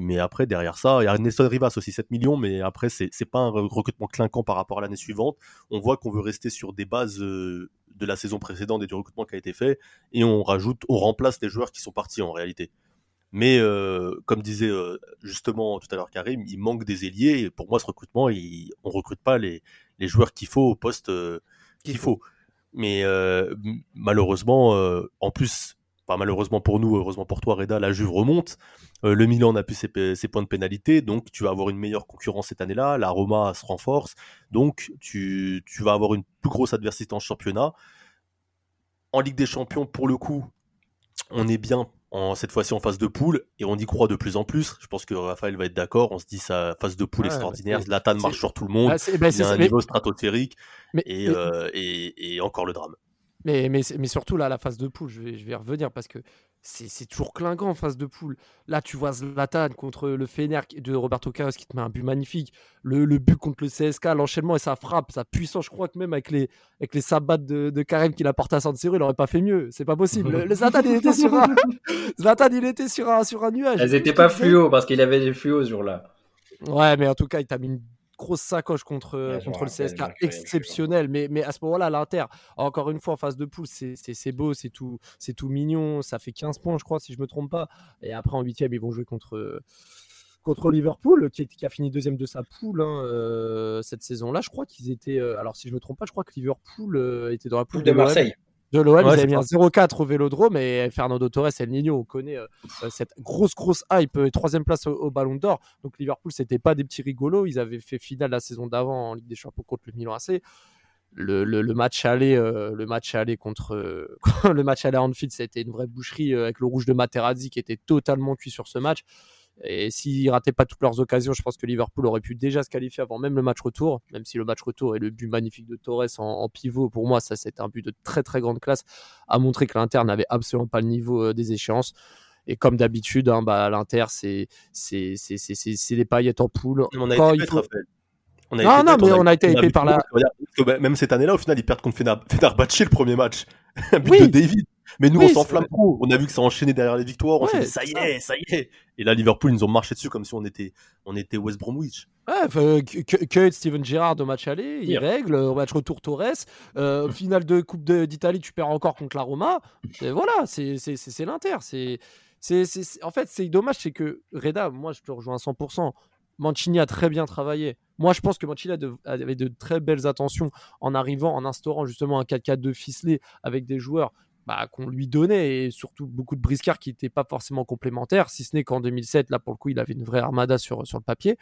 Mais après, derrière ça, il y a Nelson Rivas aussi 7 millions, mais après, c'est c'est pas un recrutement clinquant par rapport à l'année suivante. On voit qu'on veut rester sur des bases euh, de la saison précédente et du recrutement qui a été fait, et on rajoute, on remplace les joueurs qui sont partis en réalité. Mais euh, comme disait euh, justement tout à l'heure Karim, il manque des ailiers. Et pour moi, ce recrutement, il, on recrute pas les, les joueurs qu'il faut au poste euh, qu'il faut. Mais malheureusement, en plus, pas malheureusement pour nous, heureusement pour toi, Reda, la Juve remonte. Euh, le Milan n'a plus ses, points de pénalité, donc tu vas avoir une meilleure concurrence cette année-là. La Roma se renforce, donc tu, tu vas avoir une plus grosse adversité en championnat. En Ligue des Champions, pour le coup, on est bien en, cette fois-ci en phase de poule et on y croit de plus en plus. Je pense que Raphaël va être d'accord. On se dit sa phase de poule Ouais, extraordinaire. Zlatan marche sur tout le monde. Ah, c'est- ben, il c'est a un mais- niveau stratosphérique mais- et, mais- euh, et, et encore le drame. Mais, mais, mais surtout, là, la phase de poule, je vais, je vais y revenir parce que c'est c'est toujours clinquant en phase de poule. Là, tu vois Zlatan contre le Fener de Roberto Carlos qui te met un but magnifique. Le, le but contre le CSK, l'enchaînement et sa frappe, sa puissance. Je crois que même avec les, avec les sabbats de, de Karim qu'il a porté à San Siro, il aurait pas fait mieux. C'est pas possible. Le, le Zlatan, il était sur un, [LAUGHS] Zlatan, il était sur un, sur un nuage. Elles étaient pas fluo parce qu'il avait des fluos ce jour-là. Ouais, mais en tout cas, il t'a mis une grosse sacoche contre, Ouais, je contre le CSK. Exceptionnel. Mais, mais à ce moment-là, l'Inter, encore une fois, en phase de poule, c'est beau, c'est tout, c'est tout mignon. Ça fait 15 points, je crois, si je me trompe pas. Et après, en huitième, ils vont jouer contre. Contre Liverpool, qui, qui a fini deuxième de sa poule hein, euh, cette saison-là, je crois qu'ils étaient. euh, alors, si je me trompe pas, je crois que Liverpool euh, était dans la poule de. Marseille. De l'OM, Ouais, ils avaient mis un ça. 0-4 au Vélodrome et Fernando Torres et El Niño, on connaît euh, euh, cette grosse, grosse hype, euh, troisième place au, au Ballon d'Or. Donc Liverpool, c'était pas des petits rigolos. Ils avaient fait finale la saison d'avant en Ligue des Champions contre le Milan AC. Le, le- le match aller, euh, le match aller contre euh, [LAUGHS] le match aller à Anfield, c'était une vraie boucherie euh, avec le rouge de Materazzi qui était totalement cuit sur ce match. Et s'ils rataient pas toutes leurs occasions, je pense que Liverpool aurait pu déjà se qualifier avant même le match retour, même si le match retour et le but magnifique de Torres en, en pivot, pour moi, ça c'est un but de très très grande classe, a montré que l'Inter n'avait absolument pas le niveau euh, des échéances. Et comme d'habitude, hein, bah, l'Inter, c'est les paillettes en poule. On a Quand été il bête, faut- Raphaël. On a Non, été non, mais on a été hypé par la- même cette année-là, au final, ils perdent contre Fener- Fenerbahçe le premier match. [LAUGHS] Un but Oui. de David. Mais nous, Oui, on s'enflamme trop. On a vu que ça enchaînait derrière les victoires. On s'est Ouais, dit, ça y est, ça y est. Et là, Liverpool, ils nous ont marché dessus comme si on était, on était West Bromwich. Ouais, enfin, K- K- Kate, Steven Gerrard au match aller, il règle. Au match retour, Torres. Euh, [LAUGHS] finale de Coupe de- d'Italie, tu perds encore contre la Roma. Et voilà, c'est l'Inter. C'est En fait, c'est dommage, c'est que Reda, moi, je te rejoins à 100%. Mancini a très bien travaillé. Moi, je pense que Mancini a de- avait de très belles attentions en arrivant, en instaurant justement un 4-4-2 ficelé avec des joueurs bah, qu'on lui donnait et surtout beaucoup de briscards qui n'étaient pas forcément complémentaires, si ce n'est qu'en 2007, là, pour le coup, il avait une vraie armada sur, sur le papier.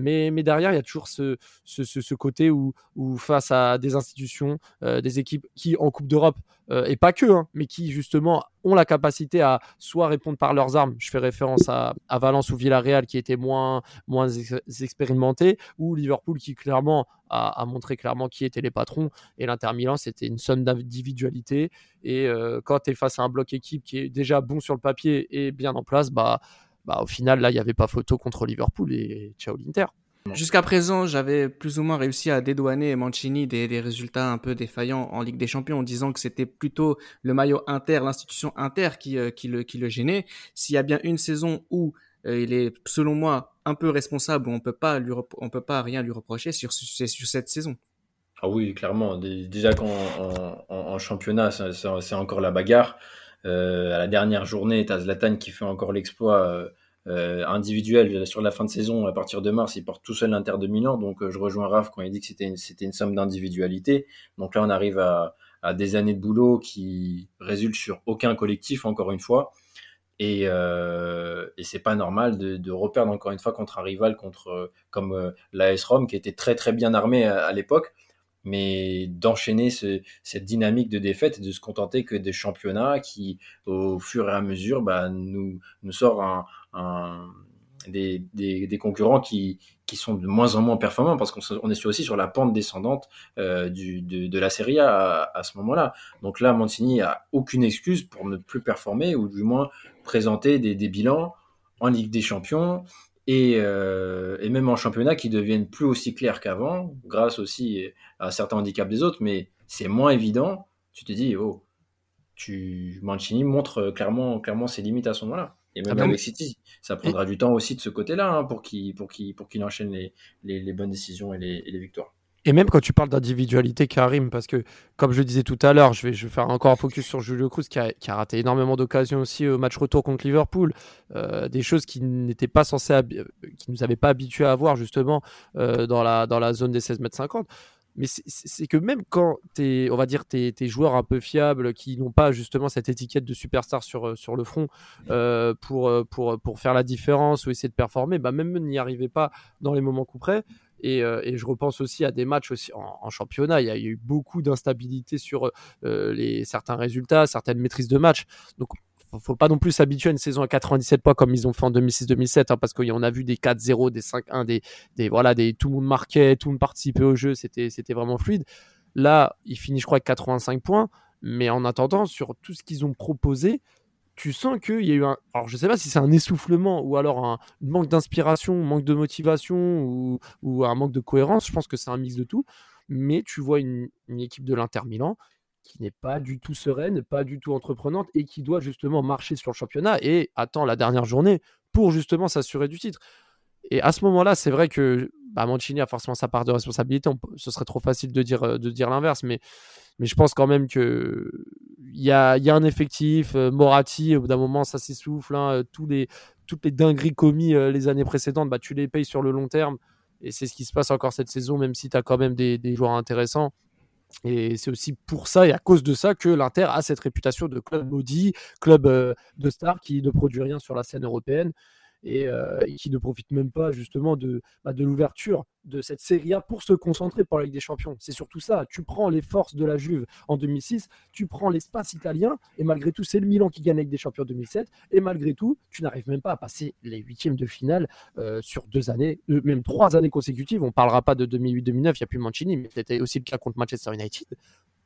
Mais, derrière, il y a toujours ce, côté où, face à des institutions, euh, des équipes qui, en Coupe d'Europe, euh, et pas que, hein, mais qui justement ont la capacité à soit répondre par leurs armes, je fais référence à, Valence ou Villarreal qui étaient moins, moins expérimentés, ou Liverpool qui clairement a, a, montré clairement qui étaient les patrons, et l'Inter Milan c'était une somme d'individualité, et euh, quand tu es face à un bloc équipe qui est déjà bon sur le papier et bien en place, bah bah, au final, là, il n'y avait pas photo contre Liverpool et ciao l'Inter. Jusqu'à présent, j'avais plus ou moins réussi à dédouaner Mancini des, des, résultats un peu défaillants en Ligue des Champions en disant que c'était plutôt le maillot Inter, l'institution Inter qui, euh, qui, le, qui le gênait. S'il y a bien une saison où euh, il est, selon moi, un peu responsable, où on peut pas lui on peut pas rien lui reprocher sur, c'est sur cette saison. Ah oui, clairement. Déjà qu'en en, en, championnat, c'est encore la bagarre. Euh, à la dernière journée, tu as Zlatan qui fait encore l'exploit euh, euh, individuel sur la fin de saison. À partir de mars, il porte tout seul l'Inter de Milan. Donc je rejoins Raph quand il dit que c'était une, somme d'individualité. Donc là, on arrive à, des années de boulot qui résultent sur aucun collectif, encore une fois. Et, c'est pas normal de, reperdre encore une fois contre un rival contre comme euh, l'AS Rome qui était très très bien armé à l'époque mais d'enchaîner ce, cette dynamique de défaite et de se contenter que des championnats qui, au fur et à mesure, bah, nous, nous sort un, un, des, des, concurrents qui, qui sont de moins en moins performants parce qu'on est aussi sur la pente descendante euh, de, de, la Serie A à, à ce moment-là. Donc là, Mancini a aucune excuse pour ne plus performer ou du moins présenter des bilans en Ligue des Champions et, euh, et, même en championnat qui deviennent plus aussi clairs qu'avant, grâce aussi à certains handicaps des autres, mais c'est moins évident. Tu te dis, oh, tu, Mancini montre clairement, clairement ses limites à ce moment-là. Et même ah avec City, ça prendra et... du temps aussi de ce côté-là hein, pour qu'il pour qu'il pour qu'il enchaîne les, les, les, bonnes décisions et les, et les victoires. Et même quand tu parles d'individualité, Karim, parce que comme je disais tout à l'heure, je vais, faire encore un focus sur Julio Cruz qui a, qui a raté énormément d'occasions aussi au match retour contre Liverpool, euh, des choses qui n'étaient pas censées, qui nous avaient pas habitués à voir justement euh, dans, la, dans la zone des 16 mètres 50 mais c'est que même quand es, on va dire tes, joueurs un peu fiables qui n'ont pas justement cette étiquette de superstar sur, sur le front euh, pour, pour, pour faire la différence ou essayer de performer, bah même n'y arrivez pas dans les moments coup près. Et, euh, et, je repense aussi à des matchs aussi en, championnat. Il y, a, il eu beaucoup d'instabilité sur euh, les, certains résultats, certaines maîtrises de match. Donc, faut pas non plus s'habituer à une saison à 97 points comme ils ont fait en 2006-2007, hein, parce qu'on a vu des 4-0, des 5-1, des, voilà, des, tout le monde marquait, tout le monde participait au jeu, c'était, c'était vraiment fluide. Là, il finit, je crois, avec 85 points, mais en attendant, sur tout ce qu'ils ont proposé, tu sens qu'il y a eu un. Alors, je sais pas si c'est un essoufflement ou alors un manque d'inspiration, manque de motivation ou, un manque de cohérence. Je pense que c'est un mix de tout. Mais tu vois une, une équipe de l'Inter Milan qui n'est pas du tout sereine, pas du tout entreprenante et qui doit justement marcher sur le championnat et attend la dernière journée pour justement s'assurer du titre. Et à ce moment-là, c'est vrai que bah, Mancini a forcément sa part de responsabilité. On, ce serait trop facile de dire, dire l'inverse, mais, je pense quand même que il y a, un effectif. Euh, au bout d'un moment, ça s'essouffle. Hein, euh, toutes les dingueries commises euh, les années précédentes, bah, tu les payes sur le long terme. Et c'est ce qui se passe encore cette saison, même si tu as quand même des, joueurs intéressants. Et c'est aussi pour ça et à cause de ça que l'Inter a cette réputation de club maudit, club euh, de stars qui ne produit rien sur la scène européenne et, euh, et, qui ne profite même pas justement de, bah, de l'ouverture de cette Serie A pour se concentrer pour la Ligue des Champions. C'est surtout ça. Tu prends les forces de la Juve en 2006, tu prends l'espace italien, et malgré tout, c'est le Milan qui gagne avec des champions en 2007, et malgré tout, tu n'arrives même pas à passer les huitièmes de finale euh, sur deux années, euh, même trois années consécutives. On ne parlera pas de 2008-2009, il n'y a plus Mancini, mais c'était aussi le cas contre Manchester United.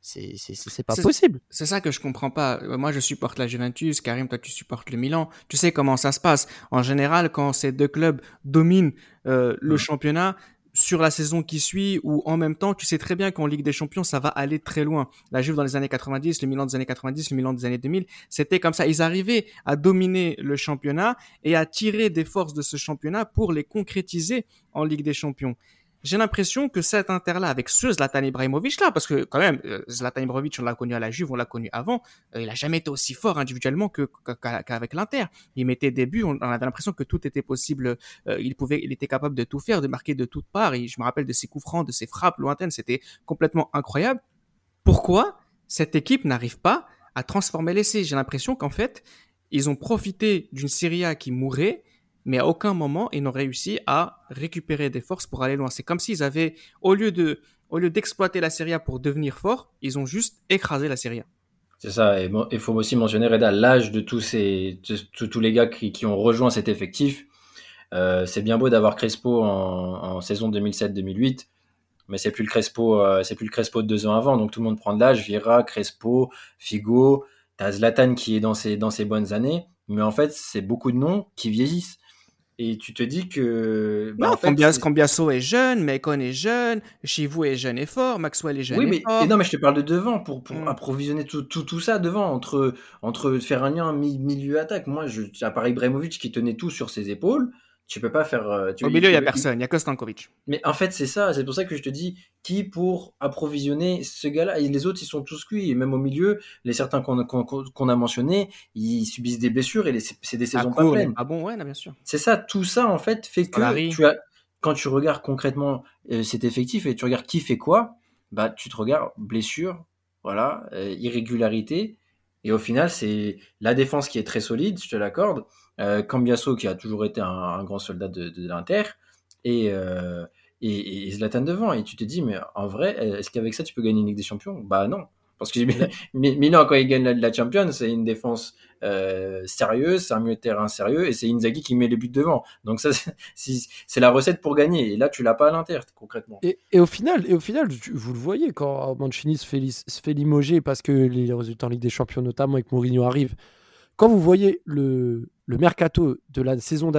C'est pas possible. C'est ça que je comprends pas. Moi, je supporte la Juventus. Karim, toi, tu supportes le Milan. Tu sais comment ça se passe. En général, quand ces deux clubs dominent euh, le mmh. championnat, sur la saison qui suit ou en même temps, tu sais très bien qu'en Ligue des Champions, ça va aller très loin. La Juve dans les années 90, le Milan des années 90, le Milan des années 2000, c'était comme ça. Ils arrivaient à dominer le championnat et à tirer des forces de ce championnat pour les concrétiser en Ligue des Champions j'ai l'impression que cet Inter-là, avec ce Zlatan Ibrahimovic-là, parce que quand même, euh, Zlatan Ibrahimovic, on l'a connu à la Juve, on l'a connu avant, euh, il a jamais été aussi fort individuellement que, qu'avec l'Inter. Il mettait des buts, on, avait l'impression que tout était possible, euh, il pouvait, il était capable de tout faire, de marquer de toutes parts, et je me rappelle de ses coups francs, de ses frappes lointaines, c'était complètement incroyable. Pourquoi cette équipe n'arrive pas à transformer l'essai? J'ai l'impression qu'en fait, ils ont profité d'une Serie A qui mourait, mais à aucun moment ils n'ont réussi à récupérer des forces pour aller loin. C'est comme s'ils avaient, au lieu de, au lieu d'exploiter la Serie A pour devenir fort, ils ont juste écrasé la Serie A. C'est ça, et il faut aussi mentionner Reda l'âge de tous ces tous les gars qui, ont rejoint cet effectif. Euh, c'est bien beau d'avoir Crespo en, en saison 2007-2008, mais c'est plus le Crespo, euh, c'est plus le Crespo de deux ans avant. Donc tout le monde prend de l'âge, Vira, Crespo, Figo, t'as Zlatan qui est dans ses dans ses bonnes années, mais en fait c'est beaucoup de noms qui vieillissent. Et tu te dis que. Bah, non, en fait, est jeune, Mekon est jeune, Chivou est jeune et fort, Maxwell est jeune oui, mais, et fort. non, mais je te parle de devant, pour, pour mm. approvisionner tout, tout, tout, ça devant, entre, entre faire un lien milieu-attaque. Moi, je, à part Ibrahimovic qui tenait tout sur ses épaules, tu peux pas faire. Euh, tu, Au milieu, il n'y a personne, il n'y a que Stankovic. Mais en fait, c'est ça, c'est pour ça que je te dis qui pour approvisionner ce gars-là? Et les autres, ils sont tous cuits. Et même au milieu, les certains qu'on a mentionnés, ils subissent des blessures et c'est des saisons pas pleines. Ah bon, ouais, bien sûr. C'est ça, tout ça, en fait, fait que tu as, quand tu regardes concrètement euh, cet effectif et tu regardes qui fait quoi, bah, tu te regardes blessure, voilà, euh, irrégularité. Et au final, c'est la défense qui est très solide, je te l'accorde. Euh, Cambiasso qui a toujours été un, grand soldat de, l'Inter et, euh, et, et, Zlatan devant. Et tu te dis, mais en vrai, est-ce qu'avec ça tu peux gagner une Ligue des Champions? Bah non. Parce que Milan, [LAUGHS] quand il gagne la, la Champions, c'est une défense euh, sérieuse, c'est un milieu de terrain sérieux, et c'est Inzaghi qui met les buts devant. Donc ça, [LAUGHS] c'est la recette pour gagner. Et là, tu l'as pas à l'Inter, concrètement. Et, et, au final, et au final, vous le voyez quand Mancini se fait, se fait limoger parce que les résultats en Ligue des Champions, notamment avec Mourinho, arrivent. Quand vous voyez le, le mercato de la saison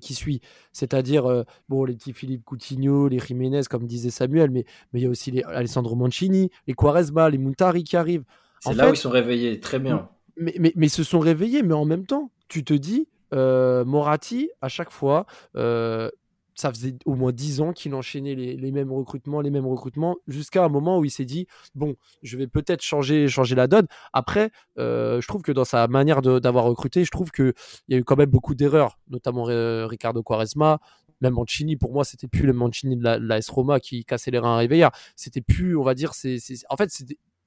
qui suit, c'est-à-dire euh, bon, les petits Philippe Coutinho, les Jiménez, comme disait Samuel, mais, mais il y a aussi les Alessandro Mancini, les Quaresma, les Muntari qui arrivent. C'est là où ils sont réveillés, très bien. Mais, mais, mais, se sont réveillés, mais en même temps, tu te dis, euh, Moratti, à chaque fois, euh, ça faisait au moins 10 ans qu'il enchaînait les, mêmes recrutements, les mêmes recrutements, jusqu'à un moment où il s'est dit bon, je vais peut-être changer, changer la donne. Après, euh, je trouve que dans sa manière d'avoir recruté, je trouve qu'il y a eu quand même beaucoup d'erreurs, notamment euh, Ricardo Quaresma. Même Mancini, pour moi, c'était plus le Mancini de la, S Roma qui cassait les reins à Réveillard. C'était plus, on va dire, c'est, en fait,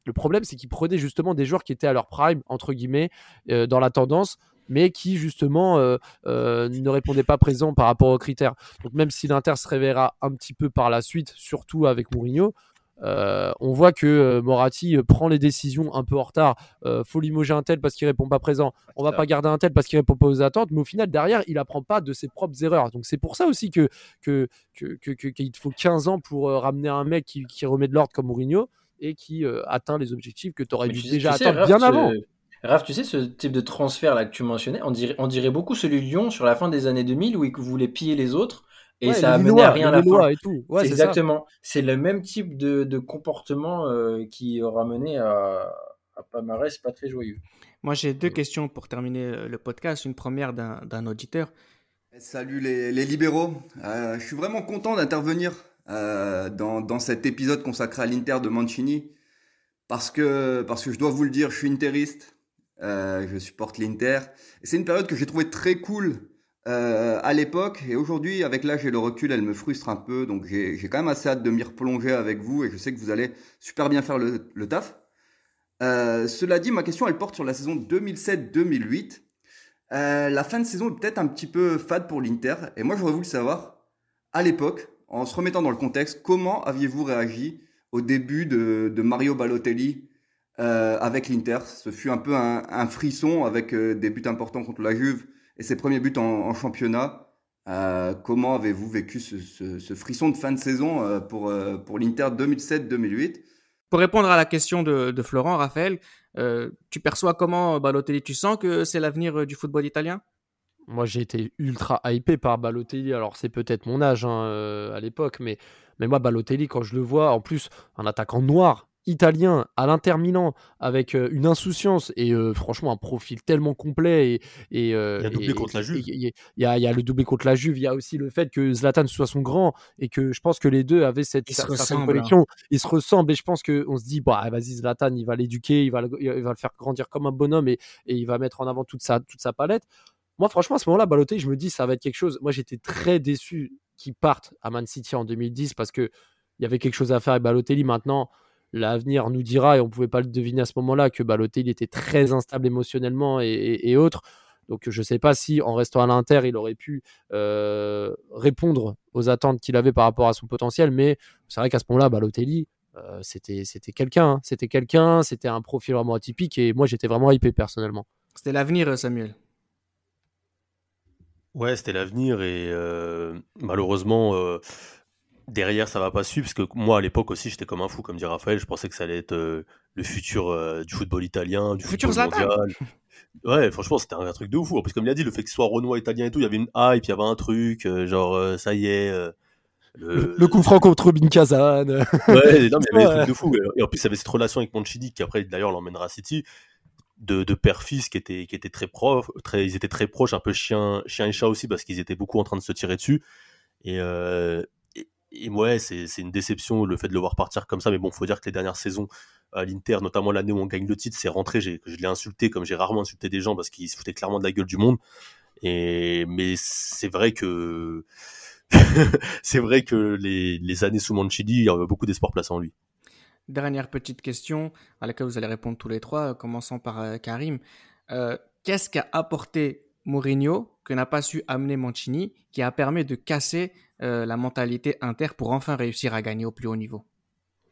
le problème, c'est qu'il prenait justement des joueurs qui étaient à leur prime, entre guillemets, euh, dans la tendance, mais qui justement euh, euh, ne répondait pas présent par rapport aux critères. Donc même si l'Inter se réveillera un petit peu par la suite, surtout avec Mourinho, euh, on voit que Moratti prend les décisions un peu en retard. faut limoger un tel parce qu'il répond pas présent. On va pas garder un tel parce qu'il répond pas aux attentes. Mais au final, derrière, il apprend pas de ses propres erreurs. Donc c'est pour ça aussi que qu'il que, que, faut 15 ans pour ramener un mec qui, qui remet de l'ordre comme Mourinho et qui atteint les objectifs que tu aurais dû déjà atteindre bien avant. Raph, tu sais, ce type de transfert là que tu mentionnais, on dirait, on dirait beaucoup celui de Lyon sur la fin des années 2000 où ils voulaient piller les autres et ça a mené à rien à la fin. Et tout. exactement. C'est le même type de, de comportement euh, qui aura mené à, à Pamarès pas très joyeux. Moi, j'ai deux questions pour terminer euh, le podcast. Une première d'un auditeur. Salut les, les libéraux. Euh, je suis vraiment content d'intervenir dans, dans cet épisode consacré à l'Inter de Mancini parce que, parce que je dois vous le dire, je suis interiste. Euh, je supporte l'Inter. C'est une période que j'ai trouvé très cool euh, à l'époque et aujourd'hui, avec l'âge et le recul, elle me frustre un peu. Donc j'ai quand même assez hâte de m'y replonger avec vous et je sais que vous allez super bien faire le, taf. Euh, cela dit, ma question, elle porte sur la saison 2007-2008. Euh, la fin de saison est peut-être un petit peu fade pour l'Inter et moi j'aurais voulu savoir, à l'époque, en se remettant dans le contexte, comment aviez-vous réagi au début de, de Mario Balotelli euh, avec l'Inter. Ce fut un peu un, un frisson avec euh, des buts importants contre la Juve et ses premiers buts en, en championnat. Euh, comment avez-vous vécu ce, ce, ce, frisson de fin de saison euh, pour, euh, pour l'Inter 2007-2008 Pour répondre à la question de, de Florent, Raphaël, tu perçois comment Balotelli? Tu sens que c'est l'avenir du football italien? Moi, j'ai été ultra hypé par Balotelli. Alors, c'est peut-être mon âge hein, à l'époque, mais, mais moi, Balotelli, quand je le vois, en plus, un attaquant noir, italien à l'Inter Milan avec euh, une insouciance et euh, franchement un profil tellement complet et, et euh, il y a doublé contre la Juve. il y, a, il y a le doublé contre la Juve il y a aussi le fait que Zlatan soit son grand et que je pense que les deux avaient cette, certaine connexion. Ils se ressemblent et je pense que on se dit bah vas-y Zlatan il va l'éduquer il va le, il va le faire grandir comme un bonhomme et, et il va mettre en avant toute sa toute sa palette. Moi franchement à ce moment-là Balotelli je me dis ça va être quelque chose. Moi j'étais très déçu qu'il parte à Man City en 2010 parce que il y avait quelque chose à faire avec Balotelli. Maintenant l'avenir nous dira, et on ne pouvait pas le deviner à ce moment-là, que Balotelli était très instable émotionnellement et, autres. Donc je ne sais pas si en restant à l'Inter, il aurait pu euh, répondre aux attentes qu'il avait par rapport à son potentiel. Mais c'est vrai qu'à ce moment-là, Balotelli, euh, c'était c'était quelqu'un, hein. c'était quelqu'un, c'était un profil vraiment atypique et moi j'étais vraiment hypé personnellement. C'était l'avenir, Samuel. Ouais, c'était l'avenir et malheureusement derrière ça va pas suivre parce que moi à l'époque aussi j'étais comme un fou comme dit Raphaël. Je pensais que ça allait être le futur du football italien du futur football mondial. [LAUGHS] Ouais franchement c'était un, truc de ouf parce que comme il a dit le fait que ce soit Renoir italien et tout il y avait une hype il y avait un truc genre ça y est le, coup franc contre Binkazan ouais non mais il y avait [LAUGHS] des trucs de fou et en plus il y avait cette relation avec Mancini qui après d'ailleurs l'emmènera à City de, de père-fils qui étaient, qui étaient très, proches, très, ils étaient très proches, un peu chien, chien et chat aussi, parce qu'ils étaient beaucoup en train de se tirer dessus. Et, euh, et, ouais, c'est une déception le fait de le voir partir comme ça. Mais bon, faut dire que les dernières saisons à l'Inter, notamment l'année où on gagne le titre, c'est rentré. Je l'ai insulté comme j'ai rarement insulté des gens parce qu'ils se foutaient clairement de la gueule du monde. Et, mais c'est vrai que [LAUGHS] c'est vrai que les, les, années sous Mancini, il y avait beaucoup d'espoir placé en lui. Dernière petite question à laquelle vous allez répondre tous les trois, commençant par euh, Karim. Euh, qu'est-ce qu'a apporté Mourinho que n'a pas su amener Mancini, qui a permis de casser euh, la mentalité inter pour enfin réussir à gagner au plus haut niveau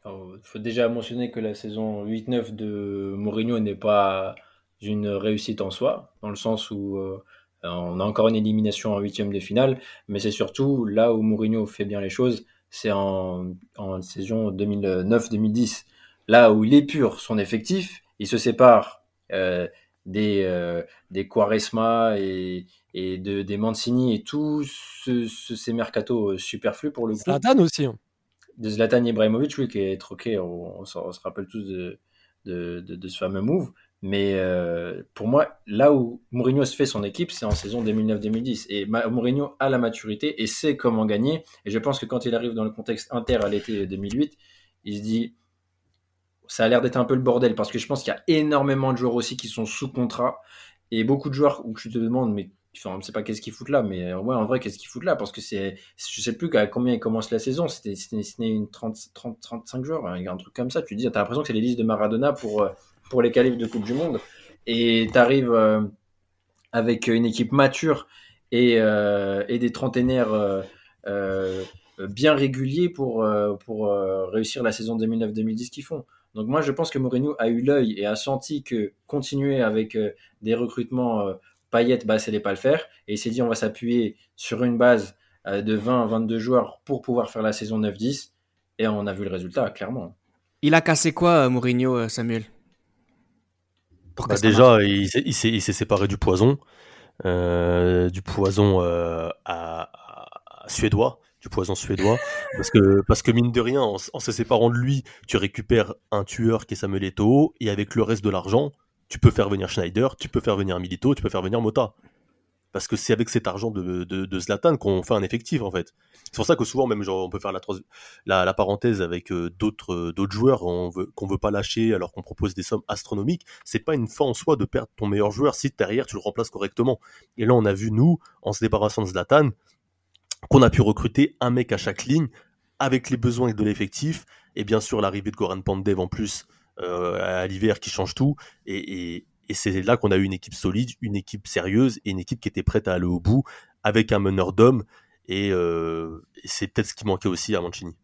Il faut déjà mentionner que la saison 8-9 de Mourinho n'est pas une réussite en soi, dans le sens où on a encore une élimination en huitième de finale, mais c'est surtout là où Mourinho fait bien les choses, c'est en, saison 2009-2010. Là où il épure son effectif, il se sépare euh, des, euh, des Quaresma et, et de, des Mancini et tous ces mercato superflus pour le coup. Zlatan aussi. Hein. De Zlatan Ibrahimovic, oui, qui est troqué, on, on, se rappelle tous de, de, de, ce fameux move. Mais euh, pour moi, là où Mourinho se fait son équipe, c'est en saison 2009-2010. Et Mourinho a la maturité et sait comment gagner. Et je pense que quand il arrive dans le contexte inter à l'été 2008, il se dit ça a l'air d'être un peu le bordel parce que je pense qu'il y a énormément de joueurs aussi qui sont sous contrat et beaucoup de joueurs où tu te demandes mais enfin, on ne sait pas qu'est-ce qu'ils foutent là mais ouais en vrai qu'est-ce qu'ils foutent là parce que c'est je sais plus à combien il commence la saison c'était c'était une 30, 30 35 joueurs un truc comme ça tu te dis t'as l'impression que c'est les listes de Maradona pour euh, pour les qualifs de Coupe du Monde. Et tu arrives euh, avec une équipe mature et, euh, et des trentenaires euh, bien réguliers pour, pour réussir la saison 2009-2010 qu'ils font. Donc moi, je pense que Mourinho a eu l'œil et a senti que continuer avec des recrutements paillettes, bah, n'allait pas le faire. Et il s'est dit, on va s'appuyer sur une base de 20 22 joueurs pour pouvoir faire la saison 9-10. Et on a vu le résultat, clairement. Il a cassé quoi, Mourinho, Samuel? Bah, déjà, il, s'est séparé du poison, euh, du poison euh, à, suédois, du poison suédois, [LAUGHS] parce que parce que mine de rien, en, se séparant de lui, tu récupères un tueur qui est Samuel Eto'o, et avec le reste de l'argent, tu peux faire venir Schneider, tu peux faire venir Milito, tu peux faire venir Mota. Parce que c'est avec cet argent de, de, Zlatan qu'on fait un effectif, en fait. C'est pour ça que souvent, même, on peut faire la, parenthèse avec euh, d'autres euh, d'autres joueurs qu'on veut, veut pas lâcher alors qu'on propose des sommes astronomiques. C'est pas une fin en soi de perdre ton meilleur joueur si derrière tu le remplaces correctement. Et là, on a vu, nous, en se débarrassant de Zlatan, qu'on a pu recruter un mec à chaque ligne avec les besoins de l'effectif et bien sûr l'arrivée de Goran Pandev en plus à l'hiver qui change tout et, et, et c'est là qu'on a eu une équipe solide, une équipe sérieuse et une équipe qui était prête à aller au bout avec un meneur d'hommes. Et, euh, c'est peut-être ce qui manquait aussi à Mancini.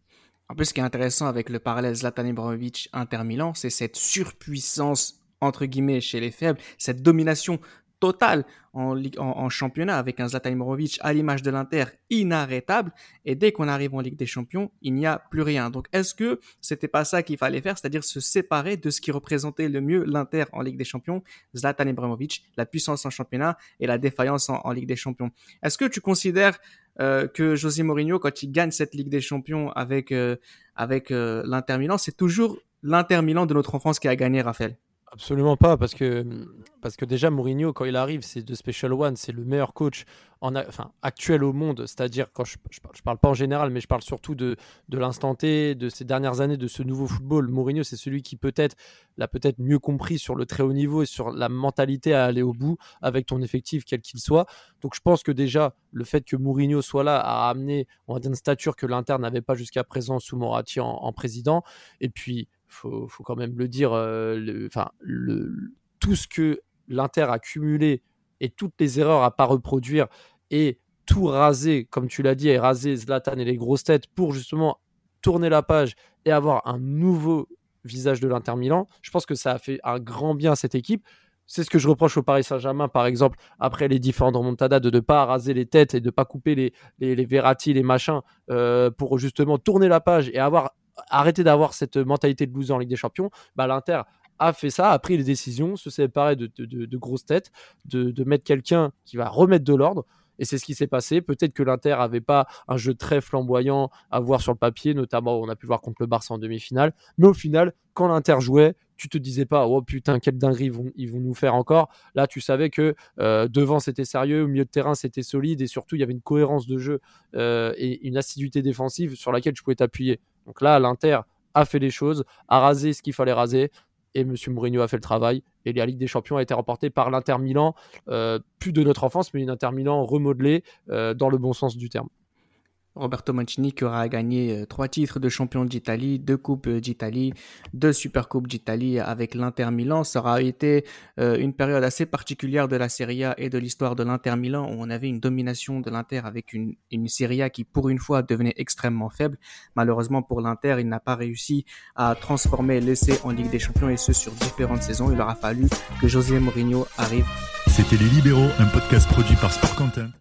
En plus, ce qui est intéressant avec le parallèle Zlatan Ibrahimovic Inter Milan, c'est cette surpuissance entre guillemets chez les faibles, cette domination total en, championnat avec un Zlatan Ibrahimovic à l'image de l'Inter inarrêtable. Et dès qu'on arrive en Ligue des Champions il n'y a plus rien. Donc est-ce que c'était pas ça qu'il fallait faire c'est-à-dire se séparer de ce qui représentait le mieux l'Inter en Ligue des Champions Zlatan Ibrahimovic la puissance en championnat et la défaillance en, Ligue des Champions? Est-ce que tu considères euh, que José Mourinho quand il gagne cette Ligue des Champions avec euh, avec euh, l'Inter Milan c'est toujours l'Inter Milan de notre enfance qui a gagné Raphaël? Absolument pas, parce que, parce que déjà Mourinho, quand il arrive, c'est de Special One, c'est le meilleur coach en, enfin, actuel au monde, c'est-à-dire, quand je, je, parle, pas en général, mais je parle surtout de, de l'instant T, de ces dernières années, de ce nouveau football. Mourinho, c'est celui qui peut-être l'a peut-être mieux compris sur le très haut niveau et sur la mentalité à aller au bout avec ton effectif, quel qu'il soit. Donc je pense que déjà, le fait que Mourinho soit là a amené, on va dire, une stature que l'Inter n'avait pas jusqu'à présent sous Moratti en, en président. Et puis, faut, faut quand même le dire, euh, le, tout ce que l'Inter a cumulé et toutes les erreurs à pas reproduire et tout raser, comme tu l'as dit, et raser Zlatan et les grosses têtes pour justement tourner la page et avoir un nouveau visage de l'Inter Milan, je pense que ça a fait un grand bien à cette équipe. C'est ce que je reproche au Paris Saint-Germain, par exemple, après les différentes remontadas, de ne pas raser les têtes et de ne pas couper les, les, les Verratti, les machins, euh, pour justement tourner la page et avoir arrêter d'avoir cette mentalité de loser en Ligue des Champions. Bah, L'Inter a fait ça, a pris les décisions, se séparer de, de, grosses têtes, de, de mettre quelqu'un qui va remettre de l'ordre. Et c'est ce qui s'est passé. Peut-être que l'Inter avait pas un jeu très flamboyant à voir sur le papier, notamment on a pu voir contre le Barça en demi-finale. Mais au final, quand l'Inter jouait, tu te disais pas, oh putain, quelle dinguerie ils vont, ils vont nous faire encore. Là, tu savais que euh, devant c'était sérieux, au milieu de terrain c'était solide et surtout il y avait une cohérence de jeu euh, et une assiduité défensive sur laquelle tu pouvais t'appuyer. Donc là, l'Inter a fait les choses, a rasé ce qu'il fallait raser et M. Mourinho a fait le travail. Et la Ligue des Champions a été remportée par l'Inter Milan, euh, plus de notre enfance, mais une Inter Milan remodelée euh, dans le bon sens du terme. Roberto Mancini qui aura gagné euh, trois titres de champion d'Italie, deux coupes euh, d'Italie, deux supercoupes d'Italie avec l'Inter Milan. Ça aura été euh, une période assez particulière de la Serie A et de l'histoire de l'Inter Milan où on avait une domination de l'Inter avec une, une Serie A qui pour une fois devenait extrêmement faible. Malheureusement pour l'Inter, il n'a pas réussi à transformer l'essai en Ligue des Champions et ce sur différentes saisons. Il aura fallu que José Mourinho arrive. C'était Les Libéraux, un podcast produit par Sport Content.